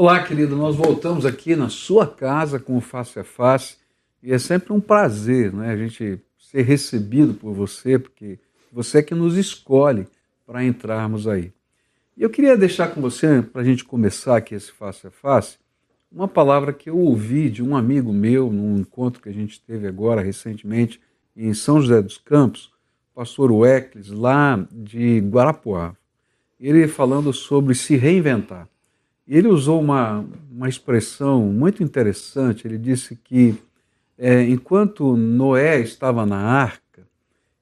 Olá, querido, nós voltamos aqui na sua casa com o Face a Face e é sempre um prazer né, a gente ser recebido por você, porque você é que nos escolhe para entrarmos aí. E eu queria deixar com você, para a gente começar aqui esse Face a Face, uma palavra que eu ouvi de um amigo meu num encontro que a gente teve agora recentemente em São José dos Campos, pastor Weckles, lá de Guarapuava. Ele falando sobre se reinventar. E ele usou uma, uma expressão muito interessante. Ele disse que é, enquanto Noé estava na arca,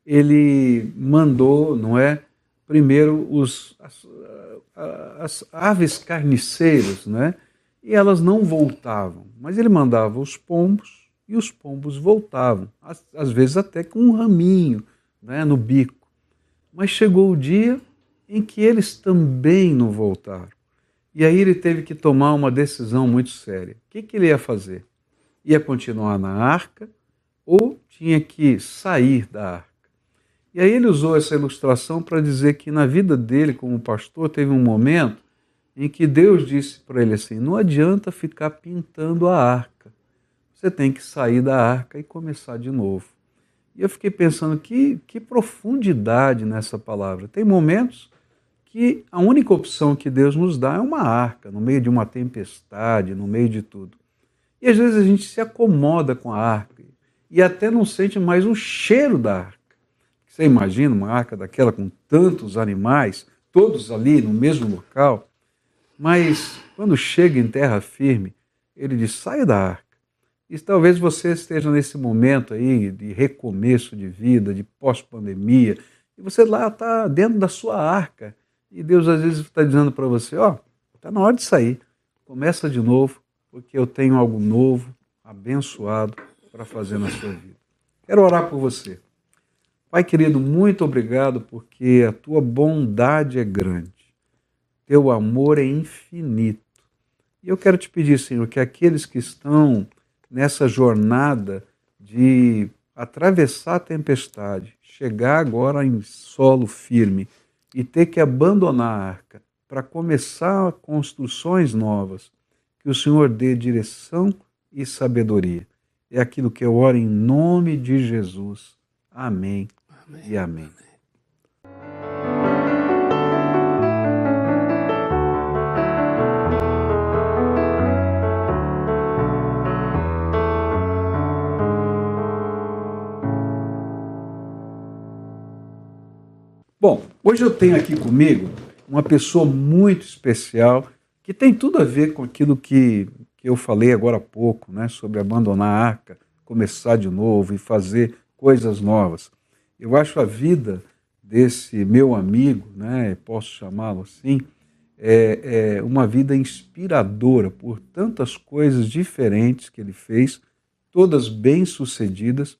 ele mandou, não é, primeiro os, as, as aves carniceiras, né? E elas não voltavam, mas ele mandava os pombos e os pombos voltavam, às, às vezes até com um raminho né, no bico. Mas chegou o dia em que eles também não voltaram. E aí ele teve que tomar uma decisão muito séria. O que, que ele ia fazer? Ia continuar na arca ou tinha que sair da arca? E aí ele usou essa ilustração para dizer que na vida dele como pastor teve um momento em que Deus disse para ele assim: não adianta ficar pintando a arca. Você tem que sair da arca e começar de novo. E eu fiquei pensando que, que profundidade nessa palavra. Tem momentos que a única opção que Deus nos dá é uma arca, no meio de uma tempestade, no meio de tudo. E às vezes a gente se acomoda com a arca e até não sente mais o cheiro da arca. Você imagina uma arca daquela com tantos animais, todos ali no mesmo local, mas quando chega em terra firme, ele diz: saia da arca. E talvez você esteja nesse momento aí de recomeço de vida, de pós-pandemia, e você lá está dentro da sua arca e Deus às vezes está dizendo para você: ó, oh, está na hora de sair, começa de novo, porque eu tenho algo novo, abençoado para fazer na sua vida. Quero orar por você. Pai querido, muito obrigado porque a tua bondade é grande, teu amor é infinito. E eu quero te pedir, Senhor, que aqueles que estão nessa jornada de atravessar a tempestade, chegar agora em solo firme, e ter que abandonar a arca para começar construções novas, que o Senhor dê direção e sabedoria. É aquilo que eu oro em nome de Jesus. Amém, amém. e amém. Bom, hoje eu tenho aqui comigo uma pessoa muito especial que tem tudo a ver com aquilo que, que eu falei agora há pouco, né, sobre abandonar a arca, começar de novo e fazer coisas novas. Eu acho a vida desse meu amigo, né, posso chamá-lo assim, é, é uma vida inspiradora por tantas coisas diferentes que ele fez, todas bem sucedidas,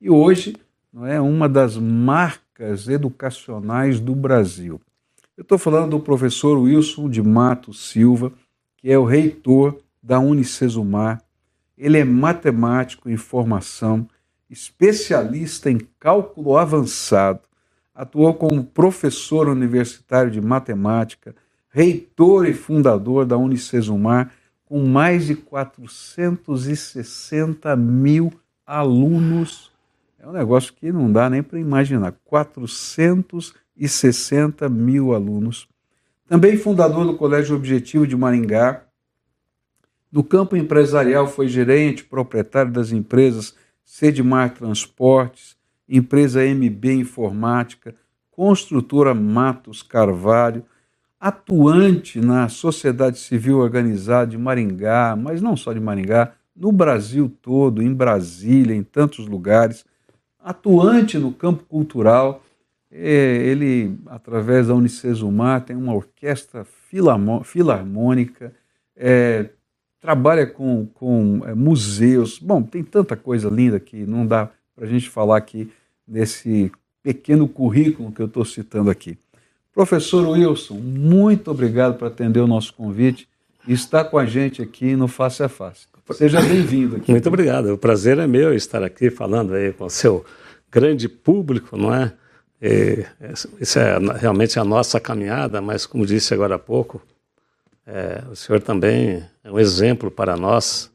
e hoje não é uma das marcas educacionais do Brasil. Eu estou falando do professor Wilson de Matos Silva, que é o reitor da Unicesumar. Ele é matemático em formação, especialista em cálculo avançado, atuou como professor universitário de matemática, reitor e fundador da Unicesumar, com mais de 460 mil alunos é um negócio que não dá nem para imaginar. 460 mil alunos. Também fundador do Colégio Objetivo de Maringá. No campo empresarial, foi gerente, proprietário das empresas Sedmar Transportes, empresa MB Informática, construtora Matos Carvalho, atuante na sociedade civil organizada de Maringá, mas não só de Maringá, no Brasil todo, em Brasília, em tantos lugares atuante no campo cultural. É, ele, através da Unicesumar, tem uma orquestra filarmônica, é, trabalha com, com é, museus. Bom, tem tanta coisa linda que não dá para a gente falar aqui nesse pequeno currículo que eu estou citando aqui. Professor Wilson, muito obrigado por atender o nosso convite e estar com a gente aqui no Face a Face. Seja bem-vindo aqui. Muito obrigado. O prazer é meu estar aqui falando aí com o seu grande público, não é? E isso é realmente a nossa caminhada, mas como disse agora há pouco, É, o senhor também é um exemplo para nós,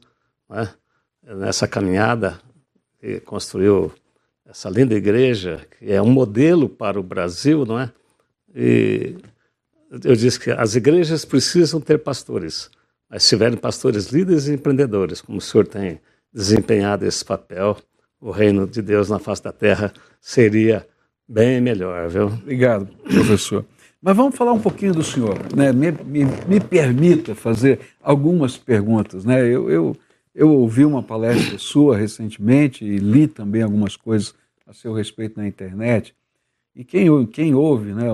né? nessa caminhada que construiu essa linda igreja, que é um modelo para o Brasil, não é? E eu disse que as igrejas precisam ter pastores, mas tiverem pastores líderes e empreendedores, como o senhor tem desempenhado esse papel, o reino de Deus na face da terra seria bem melhor, viu? Obrigado, professor. Mas vamos falar um pouquinho do senhor. Né? Me, me, me permita fazer algumas perguntas. Né? Eu, eu, eu ouvi uma palestra sua recentemente e li também algumas coisas a seu respeito na internet. E quem, quem ouve né,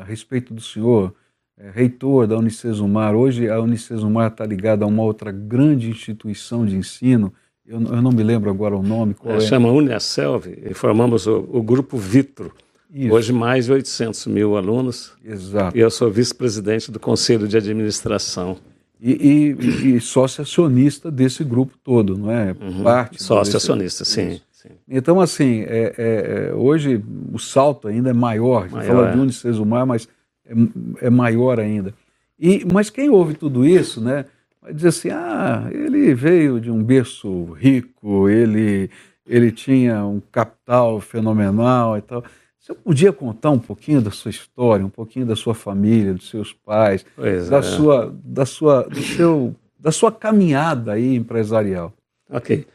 a respeito do senhor, é, reitor da Unicesumar, hoje a Unicesumar está ligada a uma outra grande instituição de ensino, eu, eu não me lembro agora o nome. Qual é, é? Chama Uniaselv e formamos o, o Grupo Vitro. Isso. Hoje mais de 800 mil alunos. Exato. E eu sou vice-presidente do Conselho de Administração. E, e, e, sócio acionista desse grupo todo, não é? Uhum. Parte sócio desse... acionista, sim. Então, assim, é, é, é, hoje o salto ainda é maior. Você fala é. de Unicesumar, mas é, é maior ainda. E, mas quem ouve tudo isso, né, vai dizer assim, ah, ele veio de um berço rico, ele, ele tinha um capital fenomenal e tal. Você podia contar um pouquinho da sua história, um pouquinho da sua família, dos seus pais, da, é. sua, da, sua, do seu, da sua caminhada aí empresarial? Ok.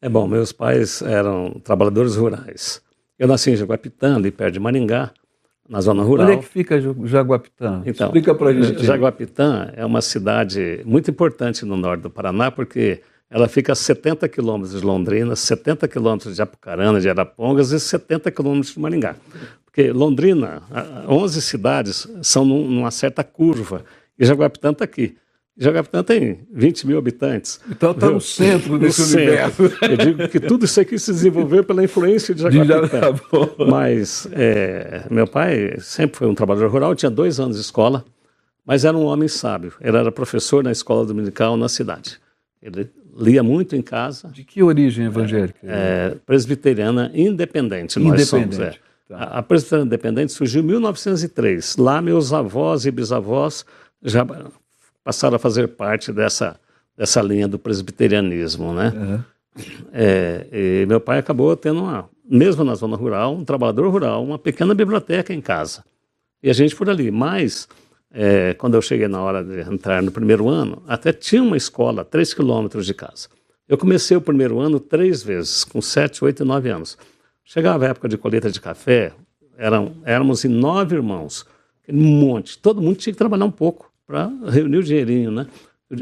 É bom, meus pais eram trabalhadores rurais. Eu nasci em Jaguapitã, ali perto de Maringá, na zona rural. Onde é que fica Jaguapitã? Então, Explica para a gente. Jaguapitã é uma cidade muito importante no norte do Paraná, porque ela fica a 70 quilômetros de Londrina, 70 quilômetros de Apucarana, de Arapongas e 70 quilômetros de Maringá. Porque Londrina, 11 cidades são numa certa curva, e Jaguapitã está aqui. Jogapitã tem 20 mil habitantes. Então está no centro desse no universo. Centro. Eu digo que tudo isso aqui se desenvolveu pela influência de Jaguapitã. De mas é, meu pai sempre foi um trabalhador rural, tinha dois anos de escola, mas era um homem sábio. Ele era professor na escola dominical na cidade. Ele lia muito em casa. De que origem evangélica? É, é, presbiteriana independente. Nós independente. somos. É. Tá. A, a presbiteriana independente surgiu em 1903. Lá meus avós e bisavós já passaram a fazer parte dessa, dessa linha do presbiterianismo, né? Uhum. É, meu pai acabou tendo uma, mesmo na zona rural, um trabalhador rural, uma pequena biblioteca em casa. E a gente por ali. Mas, é, quando eu cheguei na hora de entrar no primeiro ano, até tinha uma escola a três quilômetros de casa. Eu comecei o primeiro ano três vezes, com sete, oito e nove anos. Chegava a época de colheita de café, eram, éramos em nove irmãos, um monte. Todo mundo tinha que trabalhar um pouco para reunir o dinheirinho, né?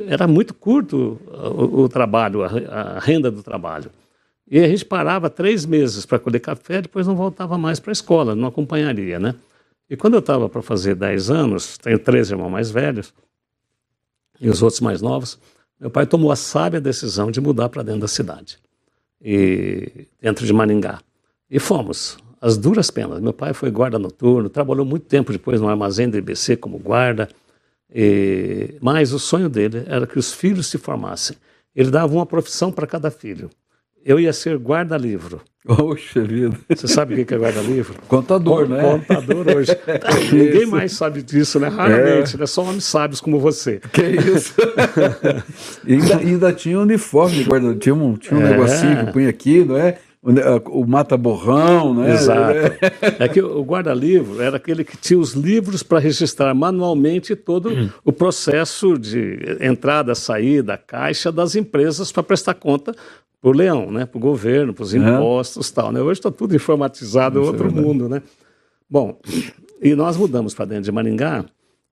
Era muito curto o, o trabalho, a, a, renda do trabalho. E a gente parava três meses para colher café, depois não voltava mais para a escola, não acompanharia, né? E quando eu estava para fazer 10 anos, tenho três irmãos mais velhos e os outros mais novos, meu pai tomou a sábia decisão de mudar para dentro da cidade, e dentro de Maningá. E fomos, as duras penas. Meu pai foi guarda noturno, trabalhou muito tempo depois no armazém do IBC como guarda, e, mas o sonho dele era que os filhos se formassem. Ele dava uma profissão para cada filho. Eu ia ser guarda-livro. Poxa vida. Você sabe o que é guarda-livro? Contador, né? Contador hoje. Ninguém mais sabe disso, né? Raramente, é. né? Só homens sábios como você. Que isso? e ainda, ainda tinha um uniforme de guarda tinha um, tinha um é. negocinho que punha aqui, não é? O mata-borrão, né? Exato. É que o guarda-livro era aquele que tinha os livros para registrar manualmente todo hum. o processo de entrada, saída, caixa das empresas para prestar conta para o leão, né? Para o governo, para os impostos, tal. Né? Hoje está tudo informatizado, é outro é mundo, né? Bom, e nós mudamos para dentro de Maringá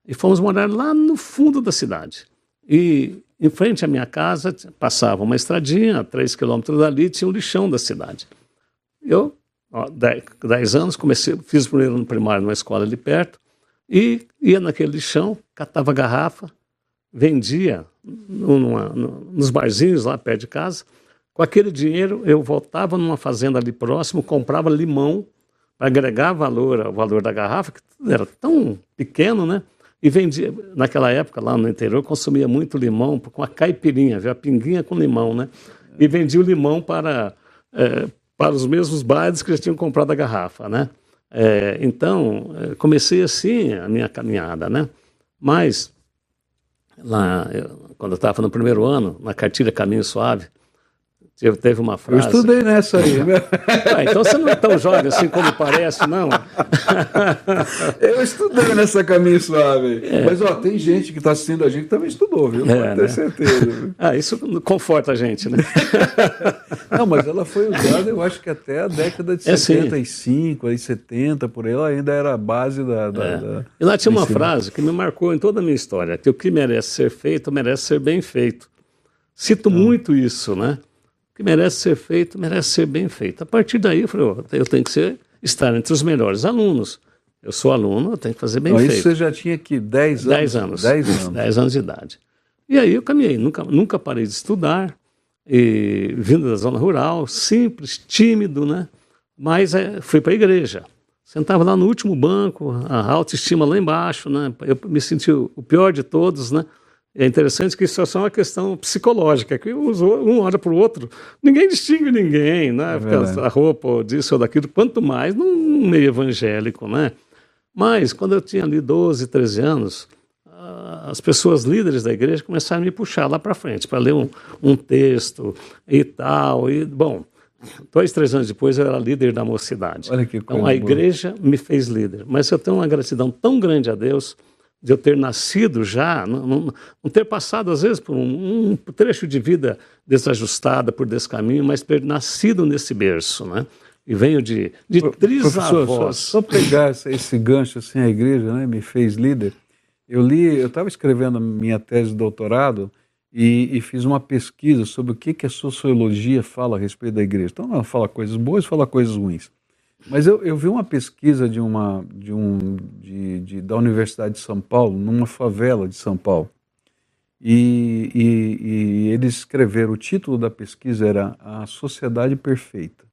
e fomos morar lá no fundo da cidade. E em frente à minha casa passava uma estradinha, a três quilômetros dali tinha o um lixão da cidade. Eu, ó, dez, anos, comecei, fiz o primeiro ano primário numa escola ali perto e ia naquele lixão, catava garrafa, vendia numa, nos barzinhos lá perto de casa. Com aquele dinheiro, eu voltava numa fazenda ali próximo, comprava limão para agregar valor ao valor da garrafa, que era tão pequeno, né? E vendia, naquela época, lá no interior, consumia muito limão com a caipirinha, viu? a pinguinha com limão, né? E vendia o limão para, é, para os mesmos bares que já tinham comprado a garrafa, né? É, então, é, comecei assim a minha caminhada, né? Mas, lá, eu, quando eu estava no primeiro ano, na cartilha Caminho Suave, Teve uma frase. Eu estudei nessa aí. Né? Ah, então você não é tão jovem assim como parece, não. Eu estudei nessa caminho suave. É. Mas ó, tem gente que está assistindo a gente que também estudou, viu? É, Pode ter né? certeza. Ah, isso conforta a gente, né? Não, mas ela foi usada, eu acho que até a década de é, 75, aí 70, por aí, ela ainda era a base da. da, é. da e lá tinha uma frase que me marcou em toda a minha história: que o que merece ser feito, merece ser bem feito. Cito então. muito isso, né? Que merece ser feito, merece ser bem feito. A partir daí, eu falei, eu tenho que ser, estar entre os melhores alunos. Eu sou aluno, eu tenho que fazer bem Não, feito. Isso você já tinha aqui 10 anos? 10 anos. 10 anos. 10 anos de idade. E aí eu caminhei, nunca, nunca parei de estudar, e, vindo da zona rural, simples, tímido, né? Mas é, fui para a igreja. Sentava lá no último banco, a autoestima lá embaixo, né? Eu me senti o pior de todos, né? É interessante que isso é só uma questão psicológica, que um olha para o outro, ninguém distingue ninguém, né? É a roupa ou disso ou daquilo, quanto mais num meio evangélico, né? Mas, quando eu tinha ali 12, 13 anos, as pessoas líderes da igreja começaram a me puxar lá para frente, para ler um, um, texto e tal. E, bom, dois, três anos depois eu era líder da mocidade. Olha que coisa então, a igreja me fez líder. Mas eu tenho uma gratidão tão grande a Deus de eu ter nascido já, não, não, não ter passado às vezes por um, um, trecho de vida desajustada por desse caminho, mas ter nascido nesse berço, né? E venho de, de trisavós. Só, só pegar esse, gancho assim, a igreja né, me fez líder. Eu li, eu estava escrevendo minha tese de doutorado e, e, fiz uma pesquisa sobre o que, que a sociologia fala a respeito da igreja. Então, ela fala coisas boas, fala coisas ruins. Mas eu, eu vi uma pesquisa de uma, de um, de, de, da Universidade de São Paulo, numa favela de São Paulo. E, e, e eles escreveram, o título da pesquisa era A Sociedade Perfeita.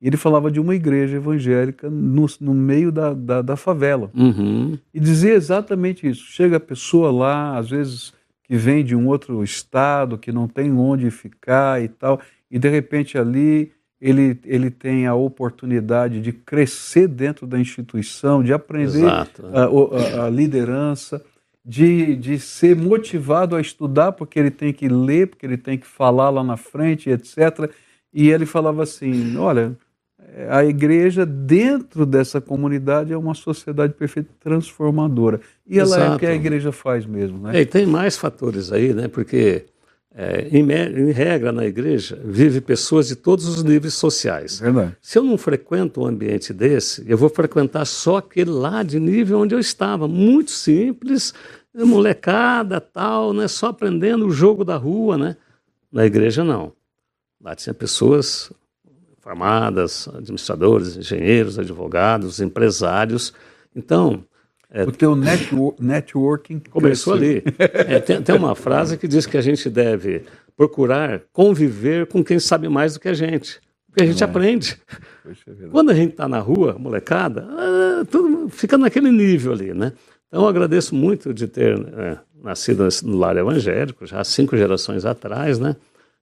E ele falava de uma igreja evangélica no, no meio da, da, da favela. Uhum. E dizia exatamente isso. Chega a pessoa lá, às vezes que vem de um outro estado, que não tem onde ficar e tal, e de repente ali ele, ele tem a oportunidade de crescer dentro da instituição, de aprender a, a, a, liderança, de, de ser motivado a estudar, porque ele tem que ler, porque ele tem que falar lá na frente, etc. E ele falava assim: olha, a igreja dentro dessa comunidade é uma sociedade perfeita transformadora. E ela Exato. é o que a igreja faz mesmo. Né? É, e tem mais fatores aí, né? Porque é, em, em, regra, na igreja, vive pessoas de todos os níveis sociais. Verdade. Se eu não frequento um ambiente desse, eu vou frequentar só aquele lá de nível onde eu estava. Muito simples, molecada, tal, né? só aprendendo o jogo da rua. Né? Na igreja, não. Lá tinha pessoas formadas, administradores, engenheiros, advogados, empresários. Então, é, o teu networking começou ali. É, tem, tem, uma frase que diz que a gente deve procurar conviver com quem sabe mais do que a gente. Porque a gente é. aprende. Quando a gente está na rua, molecada, ah, tudo fica naquele nível ali, né? Então eu agradeço muito de ter é, nascido no lar evangélico, já cinco gerações atrás, né?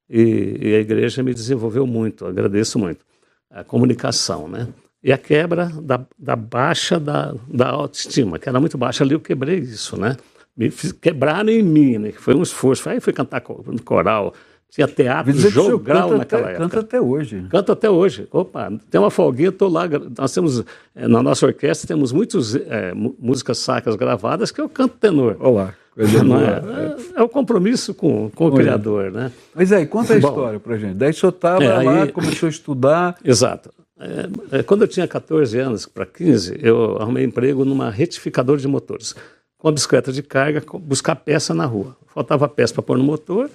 E, e a igreja me desenvolveu muito, agradeço muito. A comunicação, né? E a quebra da, da baixa da, da autoestima, que era muito baixa ali, eu quebrei isso, né? Me fiz, quebraram em mim, né? Foi um esforço. Aí fui cantar no coral, tinha teatro jogral naquela até, época. Canta até hoje. Canto até hoje. Opa, tem uma folguinha, estou lá. Nós temos, eh, na nossa orquestra, temos muitas é, músicas sacras gravadas que eu canto tenor. Olá. É, é, é, o compromisso com, com o Criador, né? Mas aí, conta a Bom, história pra gente. Daí o senhor estava é, lá, aí, começou a estudar. Exato. É, é, quando eu tinha 14 anos para 15, eu arrumei emprego numa retificadora de motores. Com a bicicleta de carga, buscar peça na rua. Faltava peça para pôr no motor.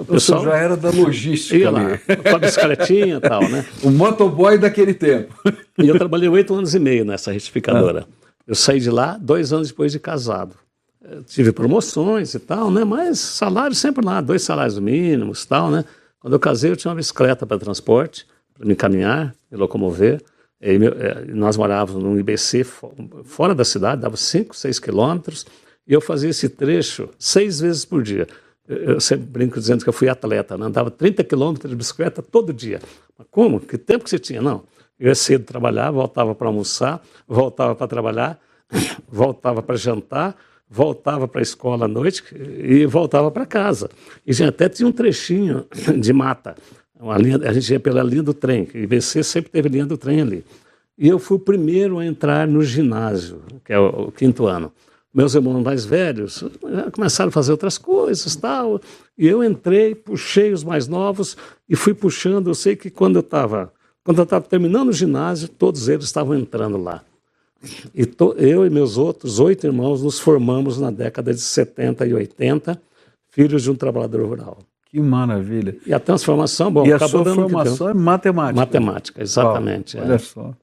O pessoal já era da logística. Ia lá, com a bicicletinha e tal, né? O motoboy daquele tempo. E eu trabalhei oito anos e meio nessa retificadora. Ah. Eu saí de lá dois anos depois de casado. Eu tive promoçmeu e tal, né? Mas salário sempre lá, dois salários mínimos e tal, né? Quando eu casei, eu tinha uma bicicleta para transporte para me caminhar, me locomover. E, é, nós morávamos num IBC fora da cidade, dava 5, 6 quilômetros, e eu fazia esse trecho seis vezes por dia. Eu sempre brinco dizendo que eu fui atleta, né? andava 30 quilômetros de bicicleta todo dia. Mas como? Que tempo que você tinha? Não. Eu ia cedo trabalhar, voltava para almoçar, voltava para trabalhar, voltava para jantar, voltava para a escola à noite e voltava para casa. E até tinha um trechinho de mata. Linha, a gente ia pela linha do trem, que IBC sempre teve linha do trem ali. E eu fui o primeiro a entrar no ginásio, que é o, o quinto ano. Meus irmãos mais velhos começaram a fazer outras coisas tal. E eu entrei, puxei os mais novos e fui puxando. Eu sei que quando eu estava quando eu estava terminando o ginásio, todos eles estavam entrando lá. E to, eu e meus outros oito irmãos nos formamos na década de 70 e 80, filhos de um trabalhador rural. Que maravilha. E a transformação, bom, e a sua formação é matemática. Matemática, exatamente. Oh, olha é. só.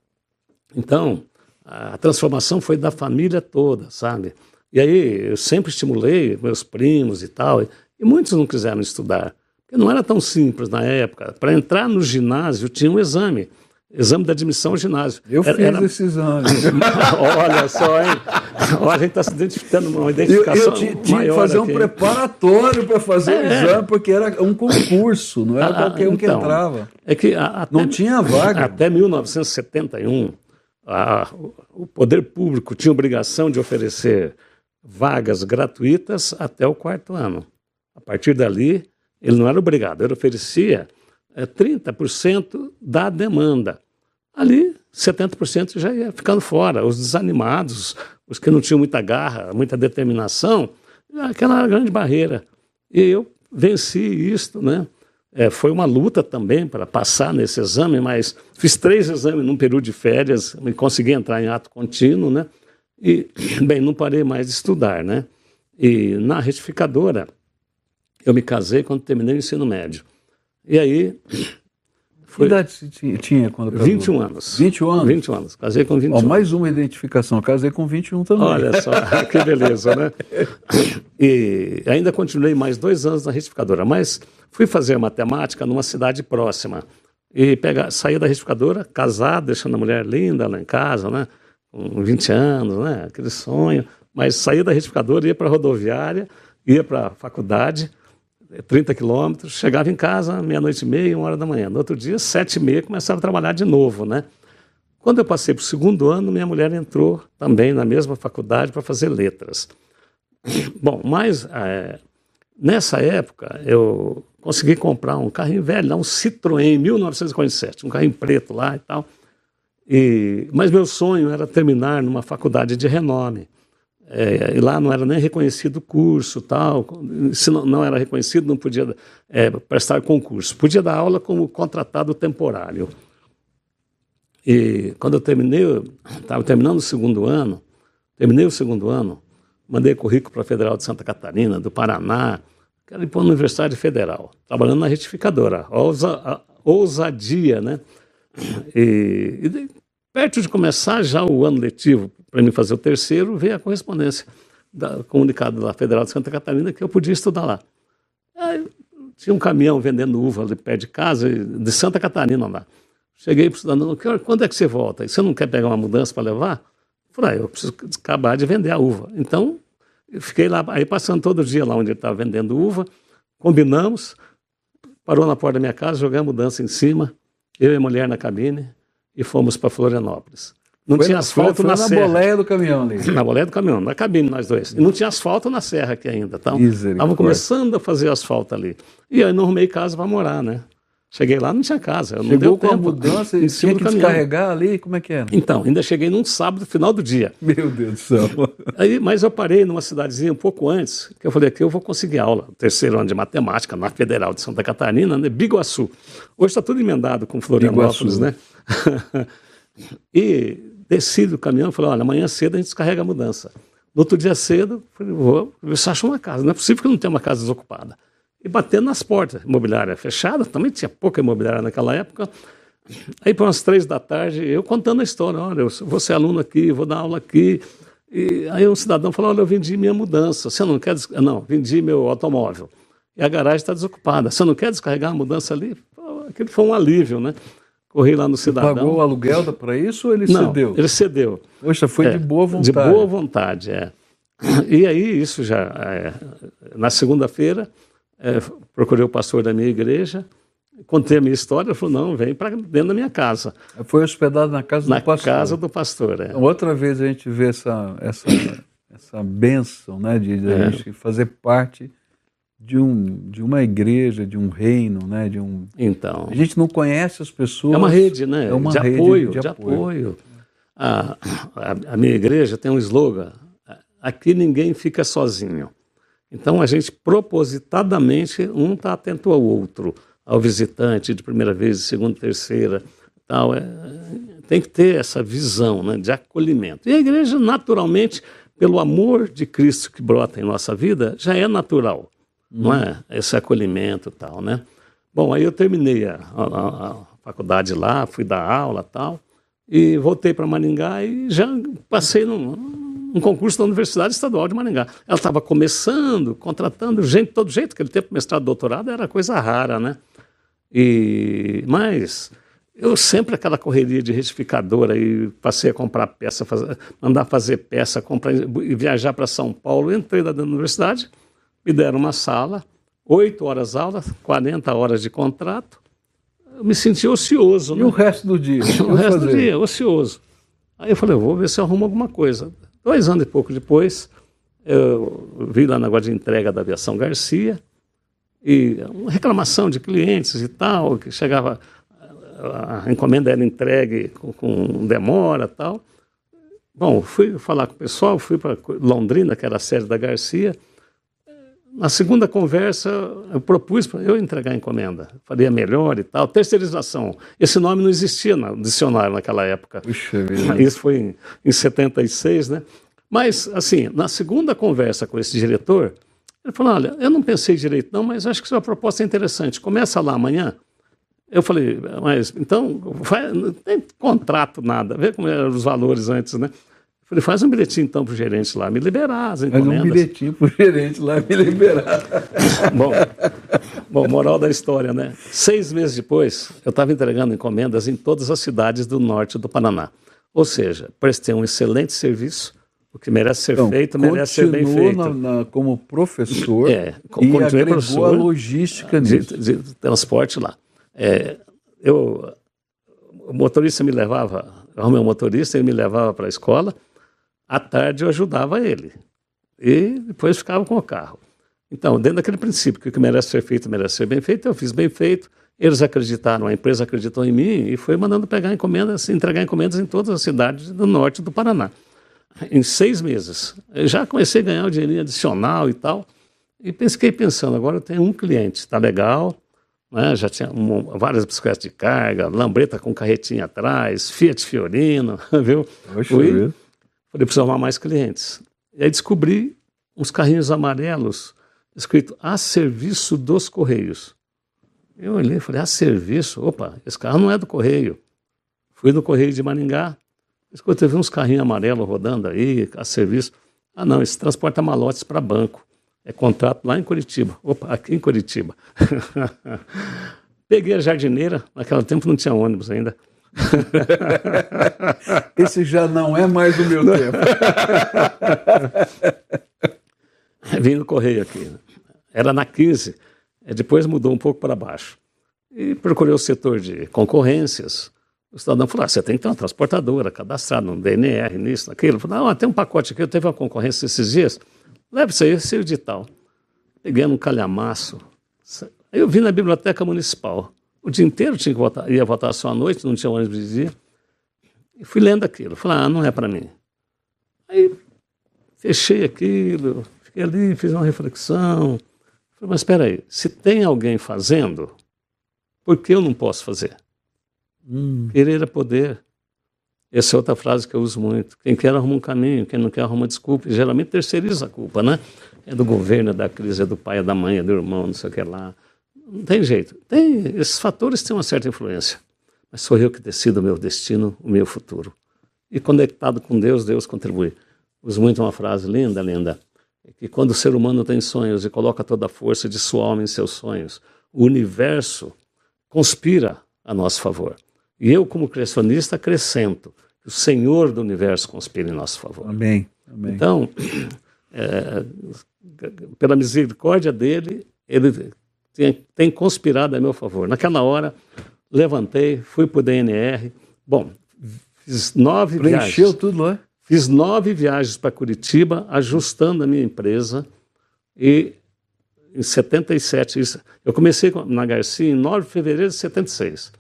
Então, a transformação foi da família toda, sabe? E aí eu sempre estimulei meus primos e tal, e muitos não quiseram estudar. Porque não era tão simples na época. Para entrar no ginásio tinha um exame. Exame de admissão ao ginásio. Eu era, fiz era... esse exame. Olha só, hein? Olha, a gente está se identificando uma identificação. Eu, eu tinha que fazer aqui. um preparatório para fazer é. o exame, porque era um concurso, não era ah, qualquer um então, que entrava. É que a, até, não tinha vaga. Até 1971, a, o poder público tinha obrigação de oferecer vagas gratuitas até o quarto ano. A partir dali, ele não era obrigado, ele oferecia é, 30% da demanda. Ali, 70% já ia ficando fora. Os desanimados, os que não tinham muita garra, muita determinação, aquela grande barreira. E eu venci isto, né? É, foi uma luta também para passar nesse exame, mas fiz três exames num período de férias e consegui entrar em ato contínuo, né? E, bem, não parei mais de estudar, né? E na retificadora, eu me casei quando terminei o ensino médio. E aí. Foi... Que idade você tinha quando casou? 21 anos. 21 anos? 21 anos. Casei com 21. Ó, mais uma identificação. Casei com 21 também. Olha só, que beleza, né? E ainda continuei mais dois anos na retificadora, mas fui fazer matemática numa cidade próxima. E pegar, saí da retificadora, casado, deixando a mulher linda lá em casa, né? Com 20 anos, né? Aquele sonho. Mas saí da retificadora, ia para a rodoviária, ia para a faculdade 30 quilômetros, chegava em casa meia-noite e meia, uma hora da manhã. No outro dia, sete e meia, começava a trabalhar de novo, né? Quando eu passei para o segundo ano, minha mulher entrou também na mesma faculdade para fazer letras. Bom, mas é, nessa época eu consegui comprar um carrinho velho, um Citroën 1947, um carrinho preto lá e tal. E, mas meu sonho era terminar numa faculdade de renome. É, e lá não era nem reconhecido o curso, tal. Se não, não era reconhecido, não podia é, prestar concurso. Podia dar aula como contratado temporário. E quando eu terminei, estava terminando o segundo ano, terminei o segundo ano, mandei currículo para a Federal de Santa Catarina, do Paraná, quero ir para a Universidade Federal, trabalhando na retificadora. Ousa, ousadia, né? E, e perto de começar já o ano letivo, para mim fazer o terceiro, veio a correspondência da, comunicado da Federal de Santa Catarina que eu podia estudar lá. Aí, tinha um caminhão vendendo uva ali perto de casa, de Santa Catarina lá. Cheguei para o cidadão, quando é que você volta? E você não quer pegar uma mudança para levar? Eu falei, ah, eu preciso acabar de vender a uva. Então, eu fiquei lá, aí passando todo dia lá onde ele estava vendendo uva, combinamos, parou na porta da minha casa, a mudança em cima, eu e a mulher na cabine, e fomos para Florianópolis. Não foi, tinha asfalto foi, foi na, na serra. Na boleia do caminhão ali. Na boleia do caminhão, na cabine nós dois. E não tinha asfalto na serra aqui ainda. Então, Estava começando a fazer asfalto ali. E aí não arrumei casa para morar, né? Cheguei lá, não tinha casa. Chegou não deu com tempo. a mudança e tinha que descarregar ali? Como é que era? Então, ainda cheguei num sábado, final do dia. Meu Deus do céu. Aí, mas eu parei numa cidadezinha um pouco antes, que eu falei, aqui eu vou conseguir aula. Terceiro ano de matemática, na Federal de Santa Catarina, né? Biguaçu. Hoje está tudo emendado com Florianópolis, Biguaçu. né? e desci do caminhão e falei, olha, amanhã cedo a gente descarrega a mudança. No outro dia cedo, falei, vou ver se acho uma casa. Não é possível que não tenha uma casa desocupada. E batendo nas portas, imobiliária fechada, também tinha pouca imobiliária naquela época. Aí, para umas três da tarde, eu contando a história, olha, eu vou ser aluno aqui, vou dar aula aqui. E aí um cidadão falou, olha, eu vendi minha mudança, você não quer... Des... Não, vendi meu automóvel. E a garagem está desocupada. Você não quer descarregar a mudança ali? Aquilo foi um alívio, né? Corri lá no Cidadão. Pagou o aluguel para isso ou ele Não, cedeu? ele cedeu. Poxa, foi é, de boa vontade. De boa vontade, é. E aí, isso já. É, na segunda-feira, é, procurei o pastor da minha igreja, contei a minha história, ele falou: não, vem para dentro da minha casa. Foi hospedado na casa na do pastor. Na casa do pastor, é. Outra vez a gente vê essa, essa essa bênção né, de, de é. a gente fazer parte de, um, de uma igreja, de um reino, né, de um... Então... A gente não conhece as pessoas... É uma rede, né? É uma de rede apoio, de, de apoio. apoio. A, a, a minha igreja tem um slogan, aqui ninguém fica sozinho. Então a gente propositadamente um está atento ao outro, ao visitante de primeira vez, de segunda, terceira, tal. É, tem que ter essa visão né, de acolhimento. E a igreja, naturalmente, pelo amor de Cristo que brota em nossa vida, já é natural. Não é? Esse acolhimento tal, né? Bom, aí eu terminei a, a, a faculdade lá, fui dar aula tal, e voltei para Maringá e já passei num, um concurso da Universidade Estadual de Maringá. Ela estava começando, contratando gente todo jeito, aquele tempo mestrado, doutorado era coisa rara, né? E, mas eu sempre aquela correria de retificadora e passei a comprar peça, fazer, mandar fazer peça, comprar e viajar para São Paulo. Entrei lá da universidade, me deram uma sala, oito horas aula, 40 horas de contrato. Eu me senti ocioso. E né? o resto do dia? o resto fazer? do dia, ocioso. Aí eu falei, eu vou ver se eu arrumo alguma coisa. Dois anos e pouco depois, eu vi lá na negócio de entrega da aviação Garcia, e uma reclamação de clientes e tal, que chegava a encomenda era entregue com, com demora tal. Bom, fui falar com o pessoal, fui para Londrina, que era a sede da Garcia. Na segunda conversa, eu propus para eu entregar a encomenda. Faria melhor e tal. Terceirização. Esse nome não existia no dicionário naquela época. Puxa vida. Isso foi em, em 76, né? Mas, assim, na segunda conversa com esse diretor, ele falou: Olha, eu não pensei direito, não, mas acho que sua proposta é interessante. Começa lá amanhã. Eu falei, mas então, faz, não tem contrato, nada, vê como eram os valores antes, né? Eu falei, faz um bilhetinho então para o gerente lá, me liberar as encomendas. Faz um bilhetinho para o gerente lá, me liberar. bom, bom, moral da história, né? Seis meses depois, eu estava entregando encomendas em todas as cidades do norte do Paraná. Ou seja, prestei um excelente serviço, o que merece ser então, feito, merece ser bem feito. Na, na, como professor é, e agregou professor a logística de, de, transporte lá. É, eu, o motorista me levava, o meu motorista, ele me levava para a escola, à tarde eu ajudava ele. E depois ficava com o carro. Então, dentro daquele princípio que o que merece ser feito, merece ser bem feito, eu fiz bem feito, eles acreditaram, a empresa acreditou em mim e foi mandando pegar encomendas, entregar encomendas em todas as cidades do norte do Paraná. Em seis meses. Eu já comecei a ganhar um dinheirinho adicional e tal. E fiquei pensando, agora eu tenho um cliente, está legal, né? já tinha um, várias bicicletas de carga, lambreta com carretinha atrás, Fiat Fiorino, viu? Oxe, Fui, viu? Preciso arrumar mais clientes. E aí descobri uns carrinhos amarelos escrito a serviço dos Correios. Eu olhei e falei, a serviço? Opa, esse carro não é do Correio. Fui no Correio de Maringá, escutei, vi uns carrinhos amarelos rodando aí, a serviço. Ah, não, esse transporta malotes para banco. É contrato lá em Curitiba. Opa, aqui em Curitiba. Peguei a jardineira, naquele tempo não tinha ônibus ainda. Esse já não é mais o meu tempo. Vim no correio aqui. Era na 15, depois mudou um pouco para baixo. E procurei o setor de concorrências. O cidadão falou: ah, você tem que ter uma transportadora cadastrada no DNR, nisso, naquilo. Eu falei: ah, tem um pacote aqui, eu teve uma concorrência esses dias. Leve isso aí, esse edital. Peguei um calhamaço. Aí eu vim na biblioteca municipal. O dia inteiro tinha que votar, ia votar só à noite, não tinha ônibus de dia. E fui lendo aquilo. Falei, ah, não é para mim. Aí fechei aquilo, fiquei ali, fiz uma reflexão. Falei, mas espera aí, se tem alguém fazendo, por que eu não posso fazer? Hum. Querer é poder. Essa é outra frase que eu uso muito. Quem quer arruma um caminho, quem não quer arruma desculpa. E geralmente terceiriza a culpa, né? É do governo, é da crise, é do pai, é da mãe, é do irmão, não sei o que lá. Não tem jeito. Tem, esses fatores têm uma certa influência. Mas sou eu que decido o meu destino, o meu futuro. E conectado com Deus, Deus contribui. Uso muito uma frase linda, linda. Que quando o ser humano tem sonhos e coloca toda a força de sua alma em seus sonhos, o universo conspira a nosso favor. E eu, como criacionista, acrescento o Senhor do universo conspira em nosso favor. Amém. Amém. Então, é, pela misericórdia dele, ele tem, tem, conspirado a meu favor. Naquela hora, levantei, fui para o DNR. Bom, fiz nove Preencheu viagens. tudo lá? Fiz nove viagens para Curitiba, ajustando a minha empresa. E em 77, eu comecei na Garcia em 9 de fevereiro de 76.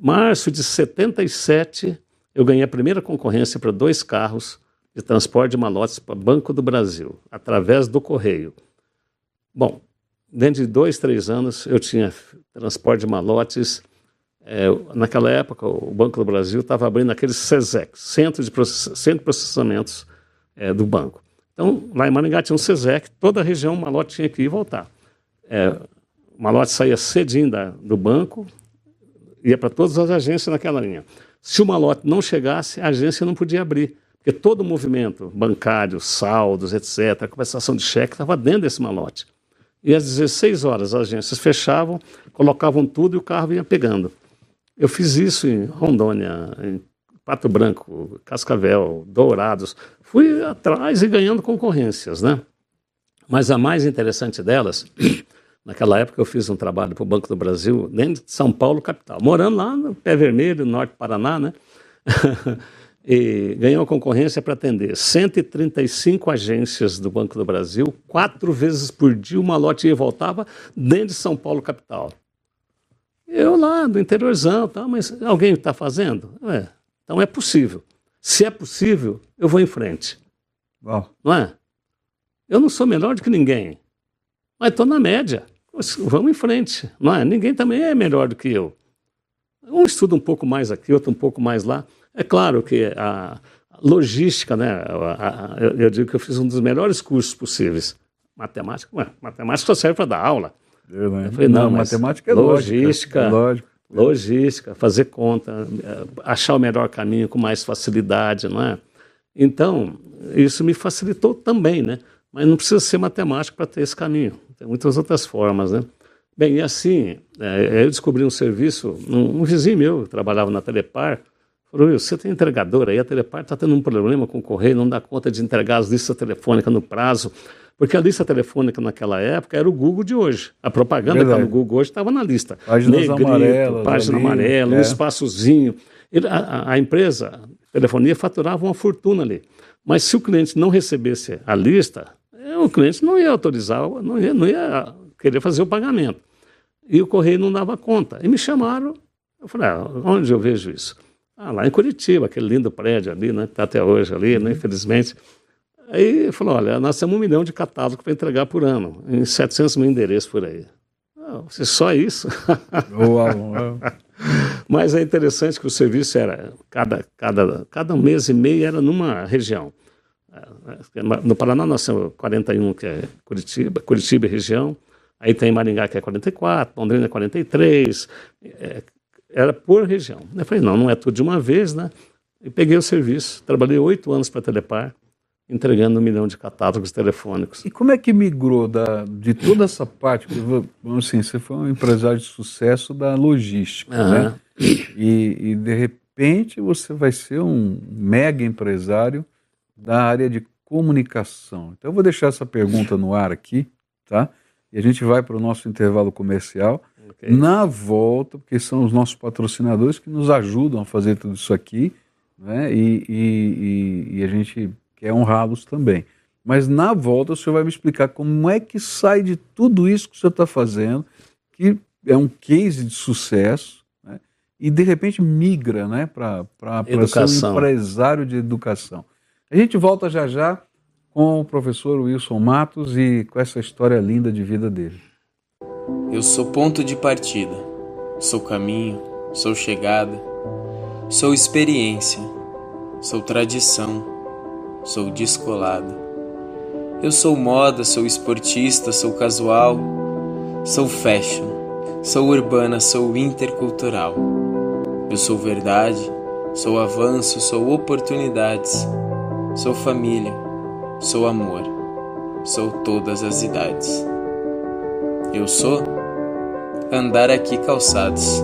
Março de 77, eu ganhei a primeira concorrência para dois carros de transporte de malotes para Banco do Brasil, através do correio. Bom, dentro de dois, três anos, eu tinha transporte de malotes. É, naquela época, o Banco do Brasil estava abrindo aqueles CESEC, Centro de, Process Centro de Processamento é, do Banco. Então, lá em Maringá tinha um CESEC, toda a região, o malote tinha que ir e voltar. É, o malote saía cedinho da, do banco, ia para todas as agências naquela linha. Se o malote não chegasse, a agência não podia abrir. Porque todo o movimento bancário, saldos, etc., a compensação de cheque estava dentro desse malote. E às 16 horas as agências fechavam, colocavam tudo e o carro ia pegando. Eu fiz isso em Rondônia, em Pato Branco, Cascavel, Dourados. Fui atrás e ganhando concorrências, né? Mas a mais interessante delas, naquela época eu fiz um trabalho para o Banco do Brasil, dentro de São Paulo, capital, morando lá no Pé Vermelho, no norte do Paraná, né? e ganhou a concorrência para atender 135 agências do Banco do Brasil, quatro vezes por dia uma lote ia e voltava dentro de São Paulo capital. Eu lá, do interiorzão, tá, mas alguém está fazendo? É, então é possível. Se é possível, eu vou em frente. Bom. Não é? Eu não sou melhor do que ninguém, mas estou na média. Vamos em frente, não é? Ninguém também é melhor do que eu. Um estuda um pouco mais aqui, outro um pouco mais lá. É claro que a logística, né? A, a, eu digo que eu fiz um dos melhores cursos possíveis. Matemática, matemática só serve para dar aula. Eu, né? eu falei, não, não matemática é logística. Lógica, logística, fazer conta, achar o melhor caminho com mais facilidade, não é? Então, isso me facilitou também, né? Mas não precisa ser matemático para ter esse caminho. Tem muitas outras formas, né? Bem, e assim, é, eu descobri um serviço, um, um vizinho meu que trabalhava na Telepar, Falou, você tem entregador aí, a Telepar está tendo um problema com o correio, não dá conta de entregar as listas telefônicas no prazo. Porque a lista telefônica naquela época era o Google de hoje. A propaganda que está no Google hoje estava na lista. Páginas Negrito, amarelas. Página ali, amarela, é. um espaçozinho. Ele, a, a, empresa, a telefonia, faturava uma fortuna ali. Mas se o cliente não recebesse a lista, é, o cliente não ia autorizar, não ia, não ia querer fazer o pagamento. E o correio não dava conta. E me chamaram, eu falei, ah, onde eu vejo isso? Ah, lá em Curitiba, aquele lindo prédio ali, né? Que está até hoje ali, né? Infelizmente. Aí falou, olha, nós temos um milhão de catálogos para entregar por ano, em 700 mil endereços por aí. Ah, você só isso? Uau, uau. Mas é interessante que o serviço era, cada, cada, cada mês e meio era numa região. No Paraná nós temos 41, que é Curitiba, Curitiba região. Aí tem Maringá, que é 44, Londrina é 43, é, era por região. Eu falei, não, não é tudo de uma vez, né? E peguei o serviço, trabalhei oito anos para a Telepar, entregando um milhão de catálogos telefônicos. E como é que migrou da, de toda essa parte? Assim, você foi um empresário de sucesso da logística, uhum. né? E, e, de repente você vai ser um mega empresário da área de comunicação. Então eu vou deixar essa pergunta no ar aqui, tá? E a gente vai para o nosso intervalo comercial. Okay. Na volta, porque são os nossos patrocinadores que nos ajudam a fazer tudo isso aqui, né? e, e, e, e a gente quer honrá-los também. Mas na volta o senhor vai me explicar como é que sai de tudo isso que o senhor está fazendo, que é um case de sucesso, né? e de repente migra né, para ser um empresário de educação. A gente volta já já com o professor Wilson Matos e com essa história linda de vida dele. Eu sou ponto de partida, sou caminho, sou chegada, sou experiência, sou tradição, sou descolado. Eu sou moda, sou esportista, sou casual, sou fashion, sou urbana, sou intercultural. Eu sou verdade, sou avanço, sou oportunidades, sou família, sou amor, sou todas as idades. Eu sou andar aqui calçados.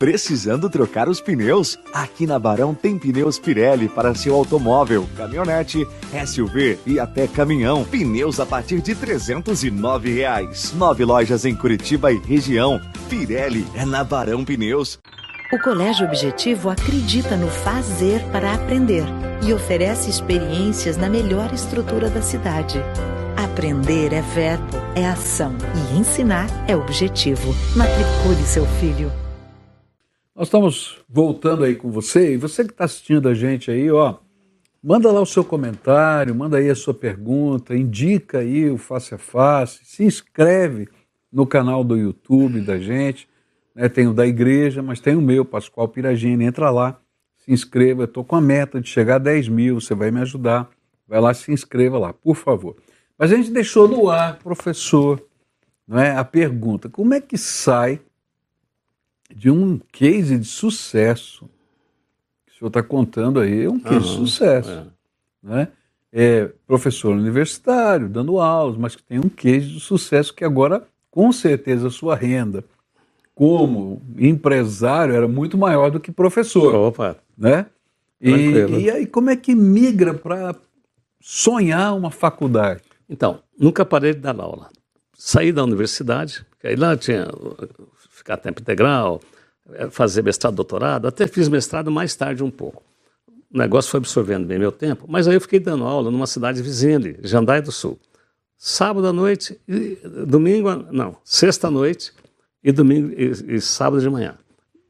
Precisando trocar os pneus? Aqui na Barão tem pneus Pirelli para seu automóvel, caminhonete, SUV e até caminhão. Pneus a partir de 309 reais. Nove lojas em Curitiba e região. Pirelli é na Barão Pneus. O Colégio Objetivo acredita no fazer para aprender e oferece experiências na melhor estrutura da cidade. Aprender é verbo, é ação e ensinar é objetivo. Matricule seu filho. Nós estamos voltando aí com você e você que está assistindo a gente aí, ó, manda lá o seu comentário, manda aí a sua pergunta, indica aí o Face a Face, se inscreve no canal do YouTube da gente né? Tem o da igreja, mas tem o meu, Pascoal Piragini. Entra lá, se inscreva. Estou com a meta de chegar a 10 mil, você vai me ajudar. Vai lá, se inscreva lá, por favor. Mas a gente deixou no ar, professor, não é, a pergunta: como é que sai de um case de sucesso que o senhor está contando aí? É um case de sucesso. É. Né? é professor universitário, dando aulas, mas que tem um case de sucesso que agora, com certeza, a sua renda como empresário era muito maior do que professor. Opa. Né? E, e aí como é que migra para sonhar uma faculdade? Então, nunca parei de dar aula. Saí da universidade, aí lá tinha ficar tempo integral, eh, fazer mestrado, doutorado, até fiz mestrado mais tarde um pouco. O negócio foi absorvendo bem meu tempo, mas aí eu fiquei dando aula numa cidade vizinha ali, Jandai do Sul. Sábado à noite, domingo, não, sexta à noite, e domingo e, e sábado de manhã.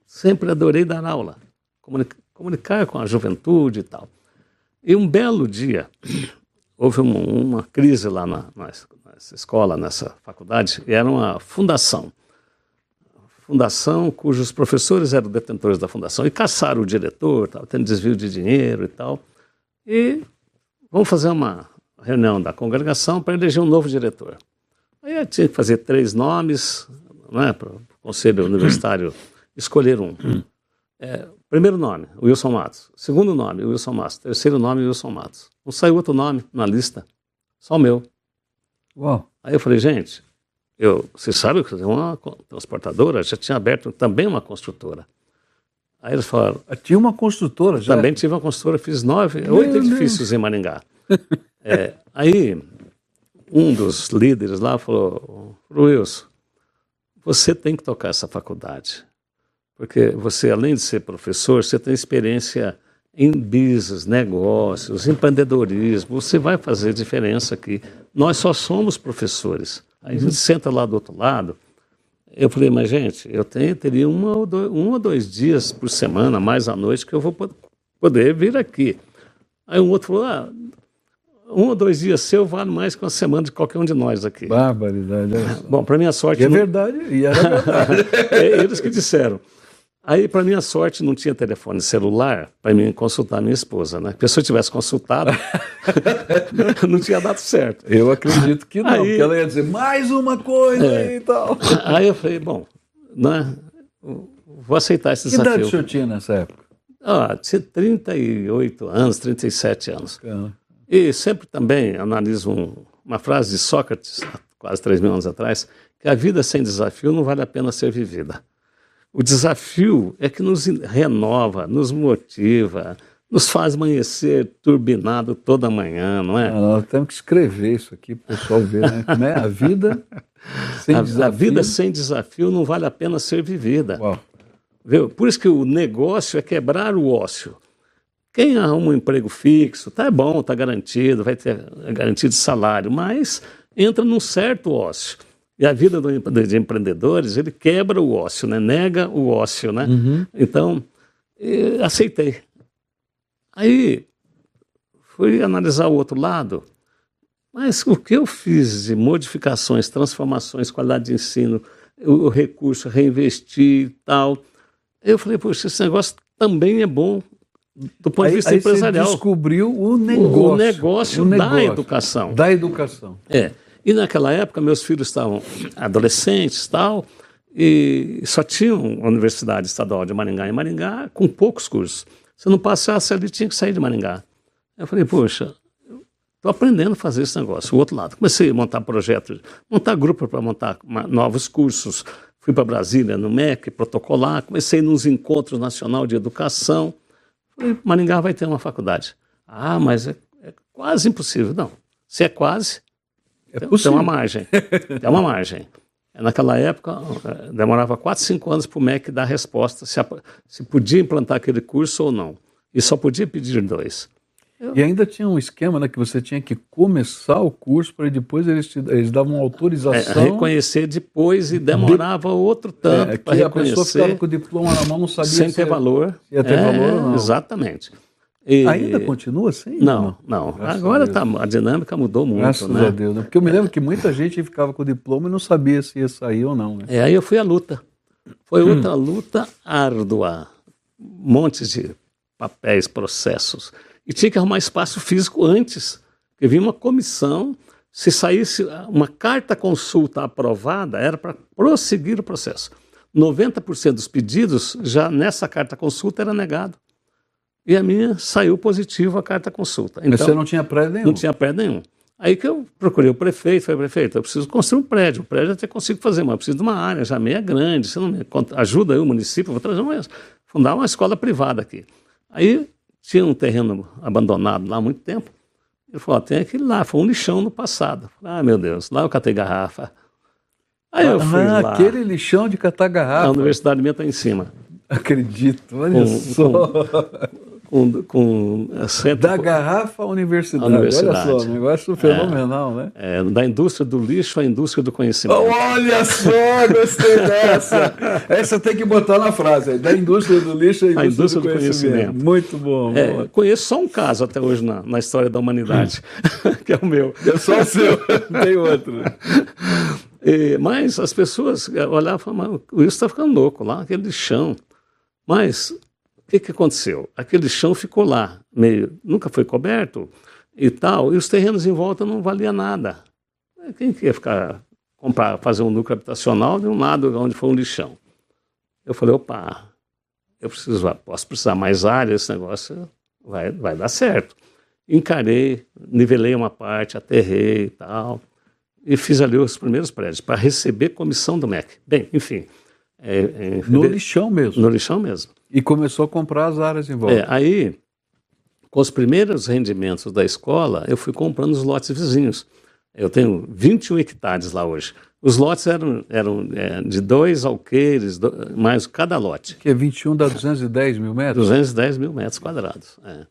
Sempre adorei dar aula, comunicar, comunicar com a juventude e tal. E um belo dia, houve uma, uma crise lá na, nessa escola, nessa faculdade, e era uma fundação. Fundação cujos professores eram detentores da fundação e caçaram o diretor, estava tendo desvio de dinheiro e tal. E vamos fazer uma reunião da congregação para eleger um novo diretor. Aí tinha que fazer três nomes, né, para o Conselho Universitário escolher um. É, primeiro nome, Wilson Matos. Segundo nome, Wilson Matos. Terceiro nome, Wilson Matos. Não saiu outro nome na lista, só o meu. Uau. Aí eu falei, gente, eu, você sabe que uma transportadora já tinha aberto também uma construtora. Aí eles falaram. Ah, tinha uma construtora já? Também tive uma construtora, fiz nove, Meu oito Deus. edifícios em Maringá. é, aí um dos líderes lá falou: Wilson, você tem que tocar essa faculdade. Porque você, além de ser professor, você tem experiência em business, negócios, empreendedorismo. Você vai fazer diferença aqui. Nós só somos professores. Aí a gente senta lá do outro lado. Eu falei, mas gente, eu tenho, teria ou dois, um ou dois dias por semana, mais à noite, que eu vou poder vir aqui. Aí um outro falou, ah, um ou dois dias seu vale mais que uma semana de qualquer um de nós aqui. Barbaridade. Bom, para minha sorte. E é não... verdade, e era verdade. é eles que disseram. Aí, para minha sorte, não tinha telefone celular para mim consultar minha esposa, né? Se eu tivesse consultado, não tinha dado certo. Eu acredito que não, aí, porque ela ia dizer mais uma coisa é, e tal. Aí eu falei, bom, né, vou aceitar esse que desafio. Que idade o senhor tinha nessa época? Ah, tinha 38 anos, 37 anos. Caramba. E sempre também analiso um, uma frase de Sócrates, quase 3 mil anos atrás, que a vida sem desafio não vale a pena ser vivida. O desafio é que nos renova, nos motiva, nos faz amanhecer turbinado toda manhã, não é? Ah, nós temos que escrever isso aqui para o pessoal ver, né? Como é? A vida sem a, desafio. A vida sem desafio não vale a pena ser vivida. Uau. Viu? Por isso que o negócio é quebrar o ócio. Quem arruma um emprego fixo, tá bom, tá garantido, vai ter garantido salário, mas entra num certo ócio. E a vida do, de empreendedores, ele quebra o ócio, né? nega o ócio. Né? Uhum. Então, aceitei. Aí, fui analisar o outro lado, mas o que eu fiz de modificações, transformações, qualidade de ensino, o, o recurso, reinvestir e tal, eu falei, poxa, esse negócio também é bom do ponto aí, de vista empresarial. Você descobriu o negócio. O, negócio, o negócio da educação. Da educação. É. E naquela época meus filhos estavam adolescentes tal, e só tinham a Universidade Estadual de Maringá em Maringá com poucos cursos. Se não passasse ali, tinha que sair de Maringá. Eu falei, poxa, estou aprendendo a fazer esse negócio. O outro lado, comecei a montar projetos, montar grupo para montar novos cursos. Fui para Brasília, no MEC, protocolar, comecei nos encontros nacional de educação. Maringá vai ter uma faculdade. Ah, mas é, é quase impossível. Não, se é quase, é tem, tem, uma margem. Tem uma margem. Naquela época, eh, demorava 4, 5 anos para o MEC dar a resposta se, se podia implantar aquele curso ou não. E só podia pedir dois. E ainda tinha um esquema né, que você tinha que começar o curso para depois eles, te, eles davam autorização. É, reconhecer depois e demorava de... outro tanto é, para reconhecer. A pessoa ficava com o diploma na mão, não sabia sem ter valor. ia ter é, valor ou não. Exatamente. E... Ainda continua assim? Não, não. não. Agora a, tá, a dinâmica mudou muito. Graças né? a Deus. Né? Porque eu me lembro que muita gente ficava com o diploma e não sabia se ia sair ou não. Né? É, aí eu fui à luta. Foi hum. outra luta árdua. Montes de papéis, processos e tinha que arrumar espaço físico antes. Porque vinha uma comissão, se saísse uma carta consulta aprovada, era para prosseguir o processo. 90% dos pedidos, já nessa carta consulta, era negado. E a minha saiu positivo a carta consulta. Então, Mas você não tinha prédio nenhum? Não tinha prédio nenhum. Aí que eu procurei o prefeito, falei, prefeito, eu preciso construir um prédio. O prédio eu até consigo fazer, mas eu preciso de uma área já meia grande. Você não me ajuda aí o município, vou trazer uma, fundar uma escola privada aqui. Aí tinha um terreno abandonado lá há muito tempo. Ele falou: tem aquele lá, foi um lixão no passado. Ah, meu Deus, lá eu catei garrafa. Aí eu fui ah, lá. aquele lixão de catar garrafa. A Universidade minha está em cima. Acredito, olha com, só. Com, com, é, da garrafa à universidade. universidade. Olha só, um negócio fenomenal, é, né? É, da indústria do lixo à indústria do conhecimento. Olha só, gostei dessa. Essa tem que botar na frase, da indústria do lixo à indústria, indústria do, do conhecimento. conhecimento. Muito bom. É, conheço só um caso até hoje na, na história da humanidade, que é o meu. É só o seu, tem outro. E, mas as pessoas olhavam e falavam, isso está ficando louco lá, aquele lixão. Mas que, que aconteceu? Aquele chão ficou lá, meio, nunca foi coberto e tal, e os terrenos em volta não valia nada. Quem queria ficar comprar, fazer um núcleo habitacional de um lado onde foi um lixão? Eu falei, opa, eu preciso, posso precisar mais área, esse negócio vai, vai dar certo. Encarei, nivelei uma parte, aterrei e tal, e fiz ali os primeiros prédios para receber comissão do MEC. Bem, enfim. É, é, no lixão mesmo? No lixão mesmo. E começou a comprar as áreas em volta. É, aí, com os primeiros rendimentos da escola, eu fui comprando os lotes vizinhos. Eu tenho 21 hectares lá hoje. Os lotes eram, eram é, de dois alqueires, do, mais cada lote. Que é 21 dá 210 mil metros? 210 mil metros quadrados. É.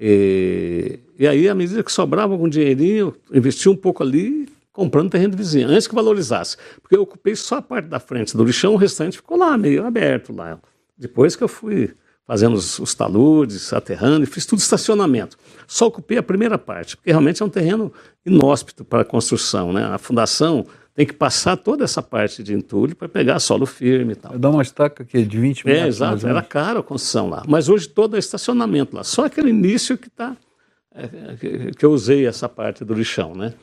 E, e aí, à medida que sobrava algum dinheirinho, investia um pouco ali, comprando terreno vizinho, antes que valorizasse. Porque eu ocupei só a parte da frente do lixão, o restante ficou lá, meio aberto lá. Depois que eu fui fazendo os, os taludes, aterrando, e fiz tudo estacionamento. Só ocupei a primeira parte, porque realmente é um terreno inóspito para construção. Né? A fundação tem que passar toda essa parte de entulho para pegar solo firme e tal. Dá uma estaca aqui de 20 metros. É, exato. Era caro a construção lá. Mas hoje todo é estacionamento lá. Só aquele início que, tá, é, que eu usei essa parte do lixão, né?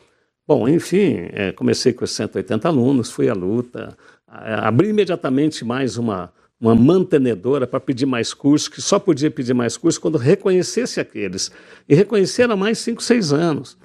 Bom, enfim, é, comecei com 180 alunos, fui à luta, abri imediatamente mais uma uma mantenedora para pedir mais cursos, que só podia pedir mais cursos quando reconhecesse aqueles. E reconhecer há mais 5, 6 anos.